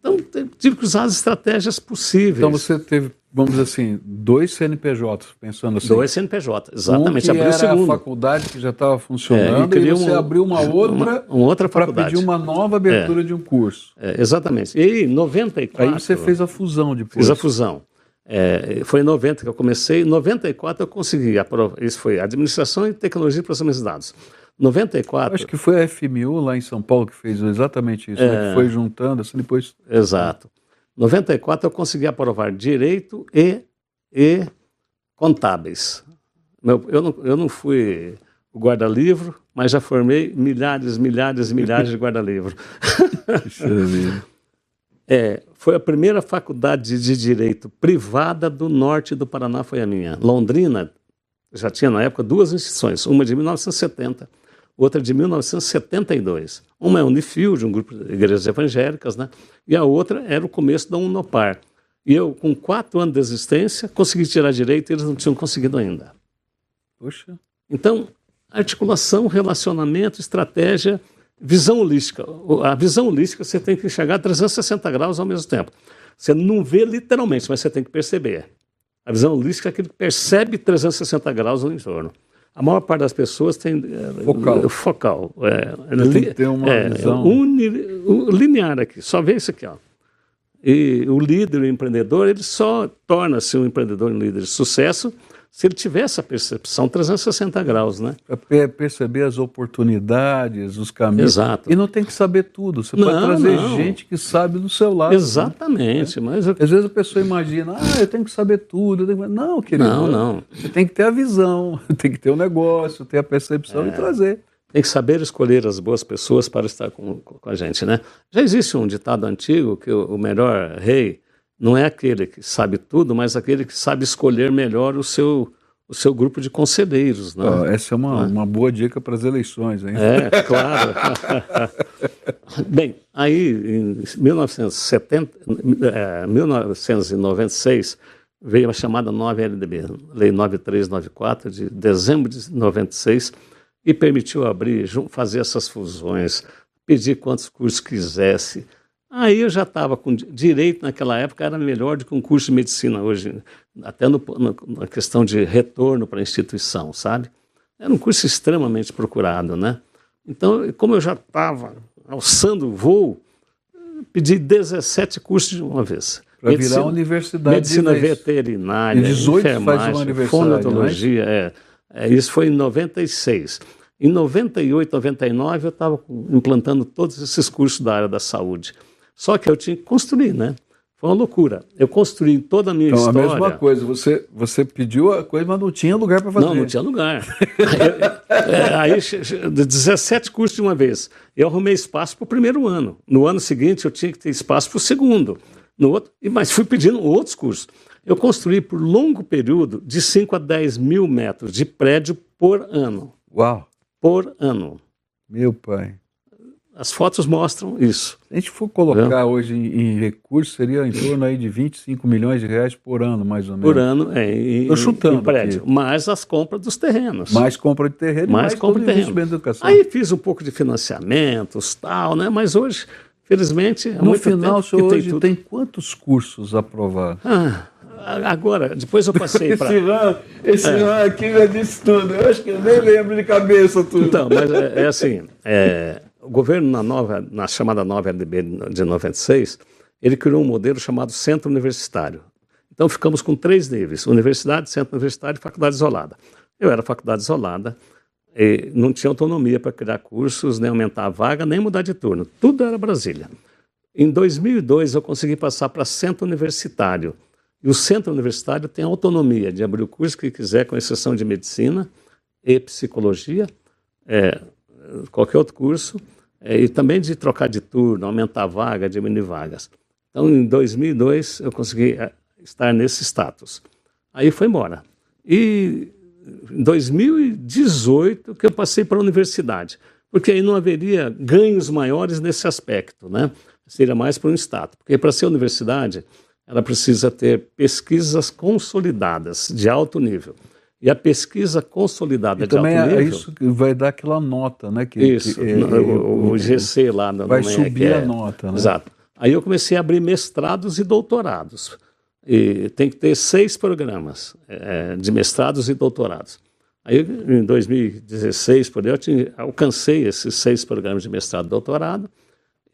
Então, tive que usar as estratégias possíveis. Então, você teve, vamos dizer assim, dois CNPJs, pensando assim. Dois CNPJs, exatamente. Um que abriu era o segundo. a faculdade que já estava funcionando é, e, e você um, abriu uma outra, uma, uma outra para pedir uma nova abertura é, de um curso. É, exatamente. E em 94... Aí você fez a fusão depois. Fiz a fusão. É, foi em 90 que eu comecei, em 94 eu consegui, isso foi Administração e Tecnologia de Processamento de Dados. 94. Acho que foi a FMU lá em São Paulo que fez exatamente isso, né? é, né? foi juntando, assim depois. Exato. 94 eu consegui aprovar Direito e, e Contábeis. Eu, não, eu não fui o guarda-livro, mas já formei milhares, milhares e milhares de guarda-livro. É, foi a primeira faculdade de direito privada do norte do Paraná, foi a minha. Londrina já tinha na época duas instituições, uma de 1970, outra de 1972. Uma é a Unifil, de um grupo de igrejas evangélicas, né? e a outra era o começo da Unopar. E eu, com quatro anos de existência, consegui tirar direito e eles não tinham conseguido ainda. Puxa. Então, articulação, relacionamento, estratégia Visão holística. A visão holística você tem que enxergar 360 graus ao mesmo tempo. Você não vê literalmente, mas você tem que perceber. A visão holística é aquele que percebe 360 graus no entorno. A maior parte das pessoas tem é, focal. focal é, tem que ter uma é, visão uni, linear aqui. Só vê isso aqui, ó. E o líder, o empreendedor, ele só torna-se um empreendedor e um líder de sucesso se ele tiver essa percepção 360 graus, né? Para perceber as oportunidades, os caminhos. Exato. E não tem que saber tudo. Você não, pode trazer não. gente que sabe do seu lado. Exatamente. Né? Mas eu... Às vezes a pessoa imagina, ah, eu tenho que saber tudo. Que... Não, querido. Não, não. Você tem que ter a visão, tem que ter o um negócio, ter a percepção é. e trazer. Tem que saber escolher as boas pessoas para estar com, com a gente, né? Já existe um ditado antigo que o, o melhor rei não é aquele que sabe tudo, mas aquele que sabe escolher melhor o seu, o seu grupo de conselheiros. Né? Oh, essa é uma, uma boa dica para as eleições, hein? É, claro. Bem, aí em 1970, é, 1996 veio a chamada 9 LDB, Lei 9394, de dezembro de 96, e permitiu abrir, fazer essas fusões, pedir quantos cursos quisesse, Aí eu já estava com direito naquela época, era melhor do que um curso de medicina hoje, até no, no, na questão de retorno para a instituição, sabe? Era um curso extremamente procurado, né? Então, como eu já estava alçando o voo, pedi 17 cursos de uma vez. Para virar universidade. Medicina veterinária, em 18 enfermagem, fonoaudiologia, é, é, isso foi em 96. Em 98, 99, eu estava implantando todos esses cursos da área da saúde. Só que eu tinha que construir, né? Foi uma loucura. Eu construí toda a minha então, história. a mesma coisa, você, você pediu a coisa, mas não tinha lugar para fazer. Não, não tinha lugar. aí, aí 17 cursos de uma vez. Eu arrumei espaço para o primeiro ano. No ano seguinte, eu tinha que ter espaço para o segundo. No outro, mas fui pedindo outros cursos. Eu construí por longo período de 5 a 10 mil metros de prédio por ano. Uau! Por ano. Meu pai. As fotos mostram isso. Se a gente for colocar é. hoje em, em recursos, seria em torno aí de 25 milhões de reais por ano, mais ou menos. Por ano, é. Estou chutando. Em prédio. Aqui. Mais as compras dos terrenos. Mais compra de terreno mais, mais compra de terreno. educação. Aí fiz um pouco de financiamentos, tal, né? Mas hoje, felizmente. No final, o senhor hoje tem, tem, quantos cursos aprovados? Ah, agora, depois eu passei para. esse ano, esse é. ano aqui já disse tudo. Eu acho que eu nem lembro de cabeça tudo. Então, mas é, é assim. É, o governo, na, nova, na chamada nova LDB de 96, ele criou um modelo chamado Centro Universitário. Então ficamos com três níveis: universidade, centro universitário e faculdade isolada. Eu era faculdade isolada, e não tinha autonomia para criar cursos, nem aumentar a vaga, nem mudar de turno. Tudo era Brasília. Em 2002, eu consegui passar para centro universitário. E o centro universitário tem autonomia de abrir o curso que quiser, com exceção de medicina e psicologia, é, qualquer outro curso, é, e também de trocar de turno, aumentar vaga, diminuir vagas. Então, em 2002, eu consegui é, estar nesse status. Aí foi embora. E em 2018 que eu passei para a universidade, porque aí não haveria ganhos maiores nesse aspecto, né? Seria mais para um status, porque para ser universidade, ela precisa ter pesquisas consolidadas de alto nível. E a pesquisa consolidada e de também alto nível... é isso que vai dar aquela nota, né? Que, isso, que, é, o, o, GC lá. No, vai subir é, a nota, né? Exato. Aí eu comecei a abrir mestrados e doutorados. E tem que ter seis programas é, de mestrados e doutorados. Aí, em 2016, por aí, eu tinha, alcancei esses seis programas de mestrado e doutorado,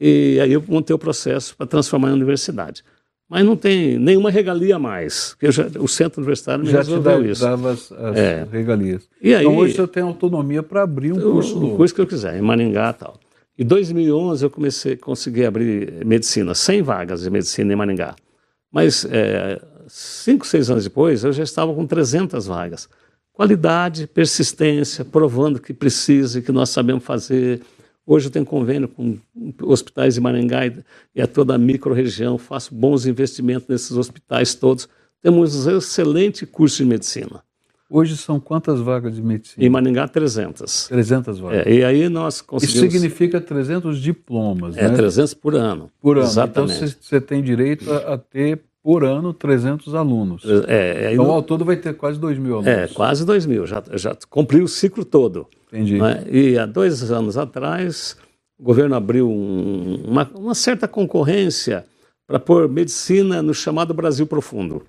e aí eu montei o processo para transformar em universidade mas não tem nenhuma regalia mais. Já, o centro universitário me já resolveu te isso. dava as, as é. regalias. E aí, então hoje você tem autonomia para abrir um curso o, novo. O curso que eu quiser, em Maringá e tal. Em 2011 eu comecei, consegui abrir medicina, 100 vagas de medicina em Maringá. Mas é, cinco, seis anos depois eu já estava com 300 vagas. Qualidade, persistência, provando que precisa e que nós sabemos fazer, Hoje eu tenho convênio com hospitais de Maringá e a toda a micro-região, faço bons investimentos nesses hospitais todos. Temos um excelente curso de medicina. Hoje são quantas vagas de medicina? Em Maringá, 300. 300 vagas. É, e aí nós conseguimos... Isso significa 300 diplomas, é, né? É, 300 por ano. Por ano. Exatamente. Então você tem direito a, a, ter, por ano, 300 alunos. É, então, no... ao todo, vai ter quase 2 mil alunos. É, quase 2 mil. Já, já cumpri o ciclo todo. Entendi. Né? E há dois anos atrás, o governo abriu um, uma, uma, certa concorrência para pôr medicina no chamado Brasil Profundo.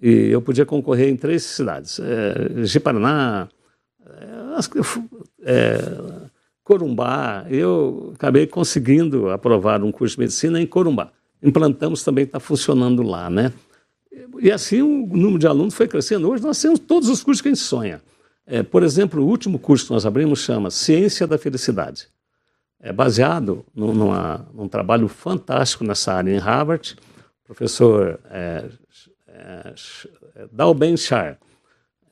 E eu podia concorrer em três cidades: é, Jiparaná, é, é, Corumbá. Eu acabei conseguindo aprovar um curso de medicina em Corumbá. implantamos também está funcionando lá, né? E assim o número de alunos foi crescendo. Hoje nós temos todos os cursos que a gente sonha. É, por exemplo, o último curso que nós abrimos chama Ciência da Felicidade. É baseado numa, num trabalho fantástico nessa área em Harvard. O professor é, é, Dalben Shar.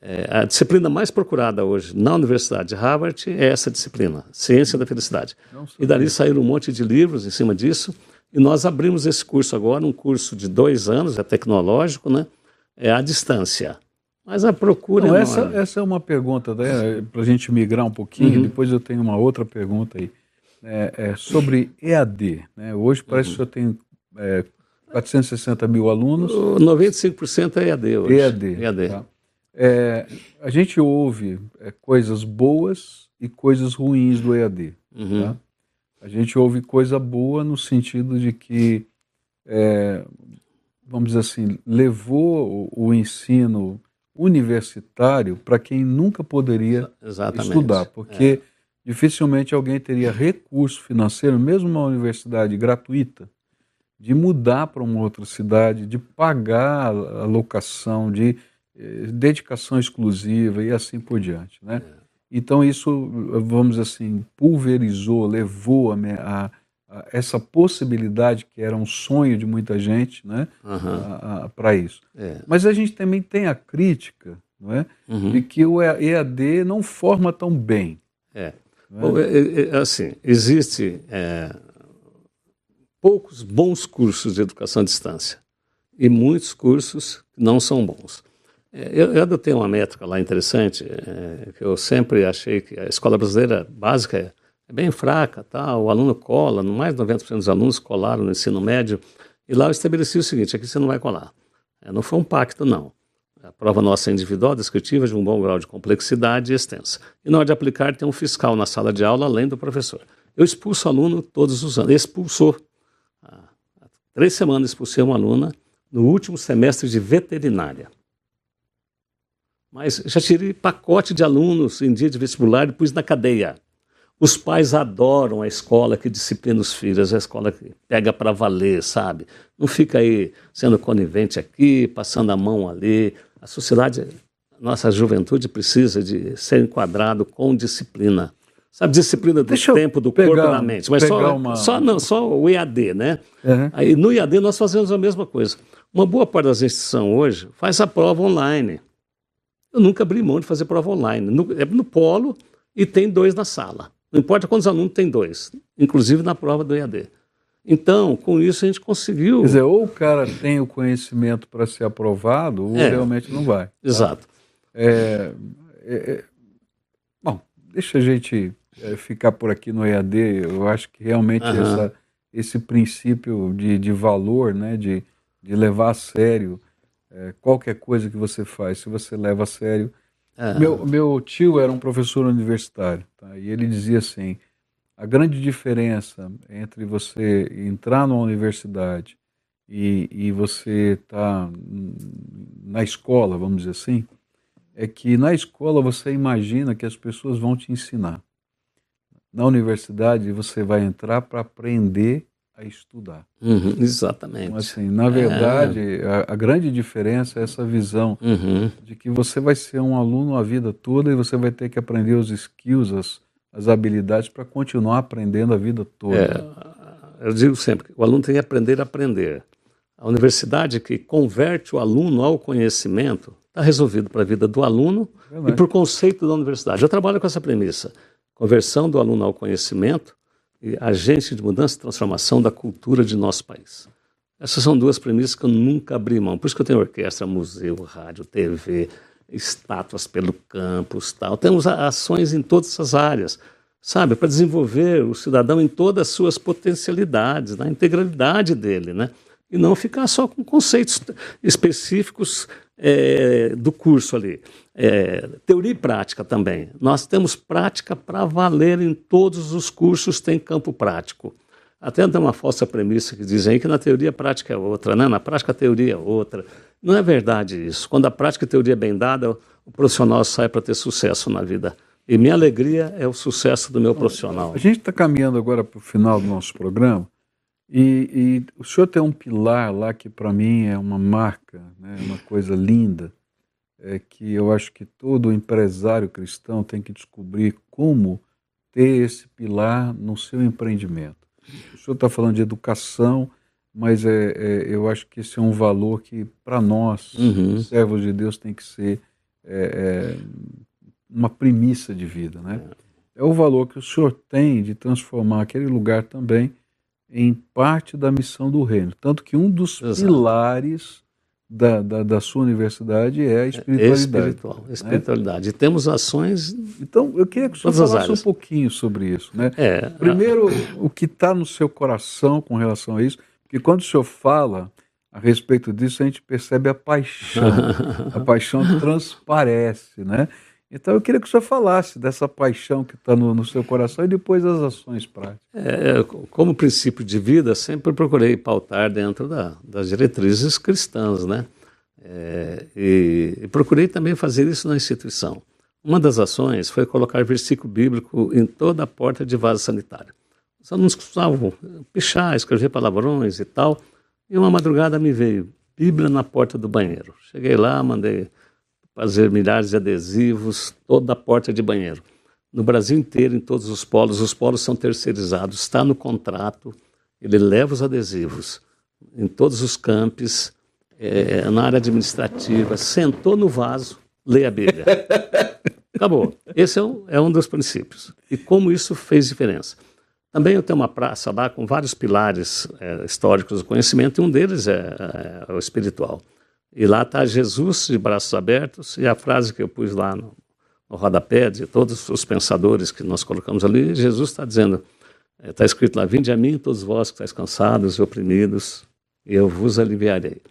É, a disciplina mais procurada hoje na Universidade de Harvard é essa disciplina, Ciência da Felicidade. E dali saíram um monte de livros em cima disso. E nós abrimos esse curso agora, um curso de dois anos, é tecnológico, né? É à distância. Mas a procura Não, é essa, essa é uma pergunta, né, para a gente migrar um pouquinho, uhum. depois eu tenho uma outra pergunta aí. É, é sobre EAD. Né? Hoje parece uhum. que o senhor tem é, 460 mil alunos. 95% é EAD hoje. EAD. EAD. Tá? É, a gente ouve é, coisas boas e coisas ruins do EAD. Uhum. Tá? A gente ouve coisa boa no sentido de que, é, vamos dizer assim, levou o, o ensino universitário para quem nunca poderia Exatamente. estudar, porque é. dificilmente alguém teria recurso financeiro, mesmo uma universidade gratuita, de mudar para uma outra cidade, de pagar a locação, de eh, dedicação exclusiva e assim por diante, né? É. Então isso, vamos assim, pulverizou, levou a, a, a, essa possibilidade que era um sonho de muita gente, né, uhum. para isso. É. Mas a gente também tem a crítica, não é, uhum. de que o EAD não forma tão bem. É. é? Bom, é, é, é, assim, existe poucos bons cursos de educação à distância e muitos cursos não são bons. É, eu, eu adotei uma métrica lá interessante, é, que eu sempre achei que a escola brasileira básica é, bem fraca, tá? o aluno cola, mais de 90% dos alunos colaram no ensino médio, e lá eu estabeleci o seguinte, aqui você não vai colar. É, não foi um pacto, não. A prova nossa é individual, descritiva, de um bom grau de complexidade e extensa. E na hora de aplicar, tem um fiscal na sala de aula, além do professor. Eu expulso o aluno todos os anos. Expulsou. Há três semanas expulsei uma aluna no último semestre de veterinária. Mas já tirei pacote de alunos em dia de vestibular e pus na cadeia. Os pais adoram a escola que disciplina os filhos, a escola que pega para valer, sabe? Não fica aí sendo conivente aqui, passando a mão ali. A sociedade, nossa juventude precisa de ser enquadrado com disciplina. Sabe, disciplina do Deixa tempo, do pegar, corpo e da mente. Mas só, uma... só, não, só o EAD, né? Uhum. Aí no EAD nós fazemos a mesma coisa. Uma boa parte das instituições hoje faz a prova online. Eu nunca abri mão de fazer prova online. No, é no polo e tem dois na sala. Não importa quantos alunos tem dois, inclusive na prova do EAD. Então, com isso a gente conseguiu. Quer dizer, ou o cara tem o conhecimento para ser aprovado, ou é, realmente não vai. Tá? Exato. É, é, é, bom, deixa a gente é, ficar por aqui no EAD. Eu acho que realmente uhum. essa, esse princípio de, de valor, né, de, de levar a sério é, qualquer coisa que você faz, se você leva a sério. Meu, meu tio era um professor universitário, tá? e ele dizia assim: a grande diferença entre você entrar numa universidade e, e você tá na escola, vamos dizer assim, é que na escola você imagina que as pessoas vão te ensinar. Na universidade você vai entrar para aprender a estudar. Uhum, exatamente. Então, assim, na verdade, é. a, a, grande diferença é essa visão uhum. de que você vai ser um aluno a vida toda e você vai ter que aprender os skills, as, as habilidades para continuar aprendendo a vida toda. É, eu digo sempre que o aluno tem que aprender a aprender. A universidade que converte o aluno ao conhecimento está resolvido para a vida do aluno verdade. e o conceito da universidade. Eu trabalho com essa premissa. Conversão do aluno ao conhecimento agente de mudança e transformação da cultura de nosso país. Essas são duas premissas que eu nunca abri mão. Por isso que eu tenho orquestra, museu, rádio, TV, estátuas pelo campus, tal. Temos ações em todas essas áreas, sabe, para desenvolver o cidadão em todas as suas potencialidades, na integralidade dele, né? E não ficar só com conceitos específicos é, do curso ali. É, teoria e prática também. Nós temos prática para valer em todos os cursos, tem campo prático. Até tem uma falsa premissa que dizem que na teoria a prática é outra, né? na prática a teoria é outra. Não é verdade isso. Quando a prática e a teoria é bem dada, o profissional sai para ter sucesso na vida. E minha alegria é o sucesso do meu profissional. A gente está caminhando agora para o final do nosso programa E, e, o senhor tem um pilar lá que para mim é uma marca, né, uma coisa linda, é que eu acho que todo empresário cristão tem que descobrir como ter esse pilar no seu empreendimento. O senhor está falando de educação, mas é, é, eu acho que esse é um valor que, para nós, uhum. servos de Deus, tem que ser é, é, uma premissa de vida. Né? É o valor que o senhor tem de transformar aquele lugar também em parte da missão do reino. Tanto que um dos Exato. pilares da, da, da, sua universidade é a espiritualidade. Espiritual, né? espiritualidade. E temos ações. Então, eu queria que o senhor falasse um pouquinho sobre isso. Né? É, Primeiro, o que está no seu coração com relação a isso, porque quando o senhor fala a respeito disso, a gente percebe a paixão. a paixão transparece, né? Então eu queria que o senhor falasse dessa paixão que está no, no, seu coração e depois das ações práticas. É, como princípio de vida, sempre procurei pautar dentro da, das diretrizes cristãs, né? É, e, e, procurei também fazer isso na instituição. Uma das ações foi colocar versículo bíblico em toda a porta de vaso sanitário. Os alunos costumavam pichar, escrever palavrões e tal. E uma madrugada me veio Bíblia na porta do banheiro. Cheguei lá, mandei fazer milhares de adesivos, toda a porta de banheiro. No Brasil inteiro, em todos os polos, os polos são terceirizados, está no contrato, ele leva os adesivos em todos os campos, é, na área administrativa, sentou no vaso, lê a Bíblia. Acabou. Esse é um, é um dos princípios. E como isso fez diferença. Também eu tenho uma praça lá com vários pilares é, históricos do conhecimento, e um deles é, é o espiritual. E lá está Jesus de braços abertos, e a frase que eu pus lá no, no rodapé de todos os pensadores que nós colocamos ali, Jesus está dizendo, está escrito lá, vinde a mim todos vós que estáis cansados e oprimidos, e eu vos aliviarei.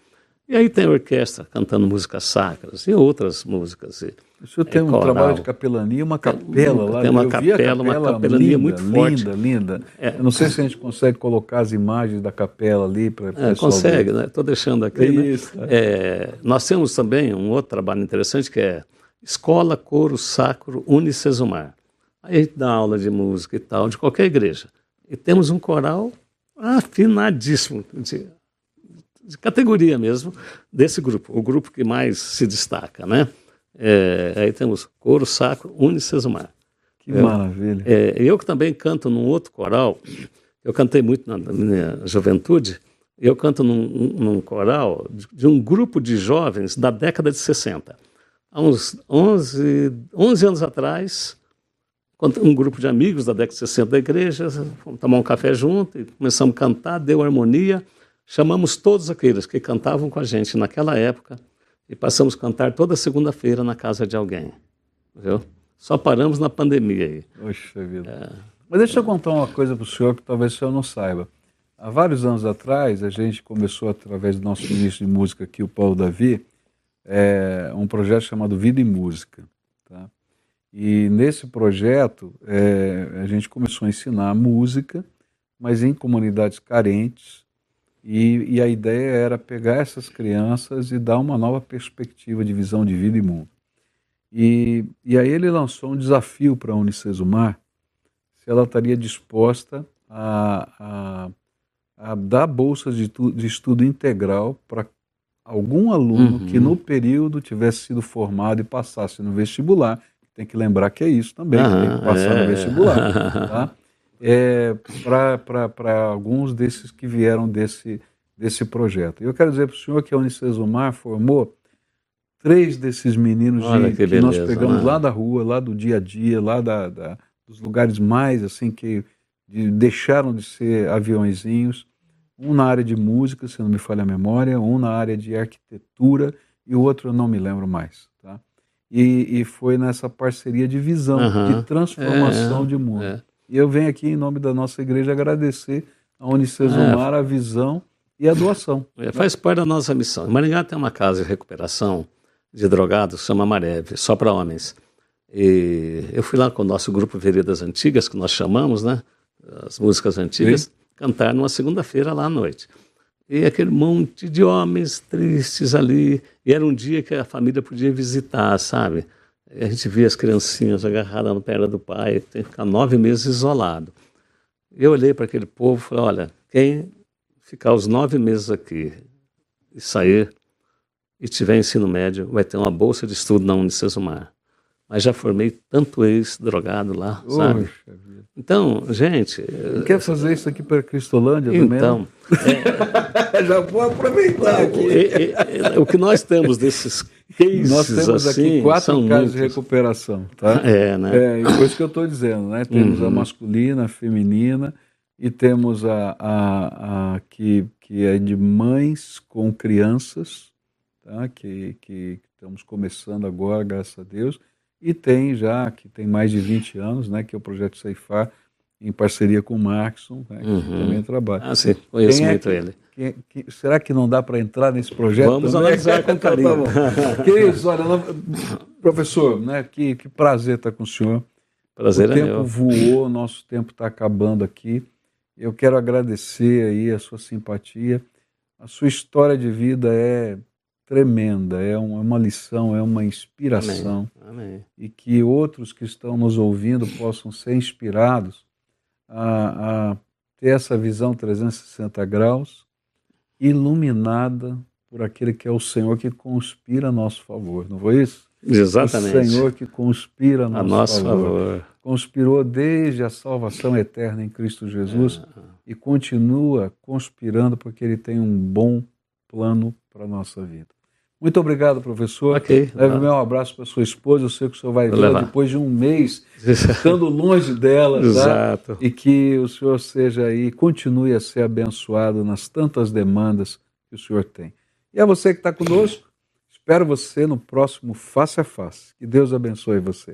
E aí tem a orquestra cantando músicas sacras e outras músicas. E, o senhor tem é, um trabalho de capelania, uma capela lá. Tem uma capela, capela, uma capelania linda, muito forte. Linda, linda. É, Eu não sei se a gente consegue colocar as imagens da capela ali para é, Consegue, ver. né? Estou deixando aqui. Né? Isso, né? é, nós temos também um outro trabalho interessante que é Escola Coro Sacro Unicesumar. Aí a gente dá aula de música e tal, de qualquer igreja. E temos um coral afinadíssimo, de, de categoria mesmo, desse grupo, o grupo que mais se destaca, né? É, aí temos coro sacro unicesumar. Que é, maravilha. É, eu que também canto num outro coral, eu cantei muito na, na minha juventude, eu canto num, num coral de, de, um grupo de jovens da década de 60. Há uns 11, 11 anos atrás, um grupo de amigos da década de 60 da igreja, fomos tomar um café junto e começamos a cantar, deu harmonia, chamamos todos aqueles que cantavam com a gente naquela época, e passamos a cantar toda segunda-feira na casa de alguém. Viu? Só paramos na pandemia aí. Poxa vida. É. Mas deixa eu contar uma coisa para o senhor que talvez o senhor não saiba. Há vários anos atrás, a gente começou, através do nosso ministro de música aqui, o Paulo Davi, é, um projeto chamado Vida e Música. Tá? E nesse projeto, é, a gente começou a ensinar música, mas em comunidades carentes, e, e, a ideia era pegar essas crianças e dar uma nova perspectiva de visão de vida e mundo. E, e aí ele lançou um desafio para a Unicesumar, se ela estaria disposta a, a, a dar bolsas de, tu, de, estudo integral para algum aluno uhum. que no período tivesse sido formado e passasse no vestibular. Tem que lembrar que é isso também, tem que passar é. no vestibular. Tá? É, para alguns desses que vieram desse, desse projeto. Eu quero dizer para o senhor que a Unicesumar formou três desses meninos de, que, que nós pegamos né? lá da rua, lá do dia a dia, lá da, da dos lugares mais assim que de, deixaram de ser aviãozinhos, um na área de música, se não me falha a memória, um na área de arquitetura e o outro eu não me lembro mais. Tá? E, e foi nessa parceria de visão, uhum. de transformação é, de mundo. É. E eu venho aqui, em nome da nossa igreja, agradecer a Unicesumar é. a visão e a doação. É, faz parte da nossa missão. Em Maringá tem uma casa de recuperação de drogados, chama Mareve, só para homens. E eu fui lá com o nosso grupo Veredas Antigas, que nós chamamos, né? As músicas antigas, Sim. cantar numa segunda-feira lá à noite. E aquele monte de homens tristes ali. E era um dia que a família podia visitar, sabe? A gente via as criancinhas agarradas no pé do pai, tem que ficar nove meses isolado. Eu olhei para aquele povo e falei, olha, quem ficar os nove meses aqui e sair e tiver ensino médio, vai ter uma bolsa de estudo na Unicesumar. Mas já formei tanto ex-drogado lá, sabe? Então, gente. Quer fazer isso aqui para Cristolândia então, também? É... já vou aproveitar aqui. É, é, o que nós temos desses cases Nós temos assim, aqui quatro casos muitos. de recuperação, tá? É, né? É, por isso que eu estou dizendo, né? Temos uhum. a masculina, a feminina e temos a, a, a, que, que é de mães com crianças, tá? que, que estamos começando agora, graças a Deus, e tem já, que tem mais de 20 anos, né? que é o Projeto Ceifar, em parceria com o Markson, né, que uhum. também trabalha. Ah, sim, conheço Quem é muito é que, ele. Que, que, será que não dá para entrar nesse projeto? Vamos também? analisar com carinho. tá Queridos, olha, professor, né, que, que prazer estar com o senhor. Prazer o é tempo meu. voou, nosso tempo está acabando aqui. Eu quero agradecer aí a sua simpatia. A sua história de vida é tremenda, é uma lição, é uma inspiração. Amém. Amém. E que outros que estão nos ouvindo possam ser inspirados a, a ter essa visão 360 graus, iluminada por aquele que é o Senhor que conspira a nosso favor, não foi isso? Exatamente. O Senhor que conspira a nosso, a nosso favor. favor. Conspirou desde a salvação eterna em Cristo Jesus é. e continua conspirando porque Ele tem um bom plano para a nossa vida. Muito obrigado, professor. Ok. Leve meu abraço para sua esposa. Eu sei que o senhor vai ver depois de um mês, estando longe dela. Tá? Exato. E que o senhor seja aí, continue a ser abençoado nas tantas demandas que o senhor tem. E a você que está conosco, espero você no próximo Face a Face. Que Deus abençoe você.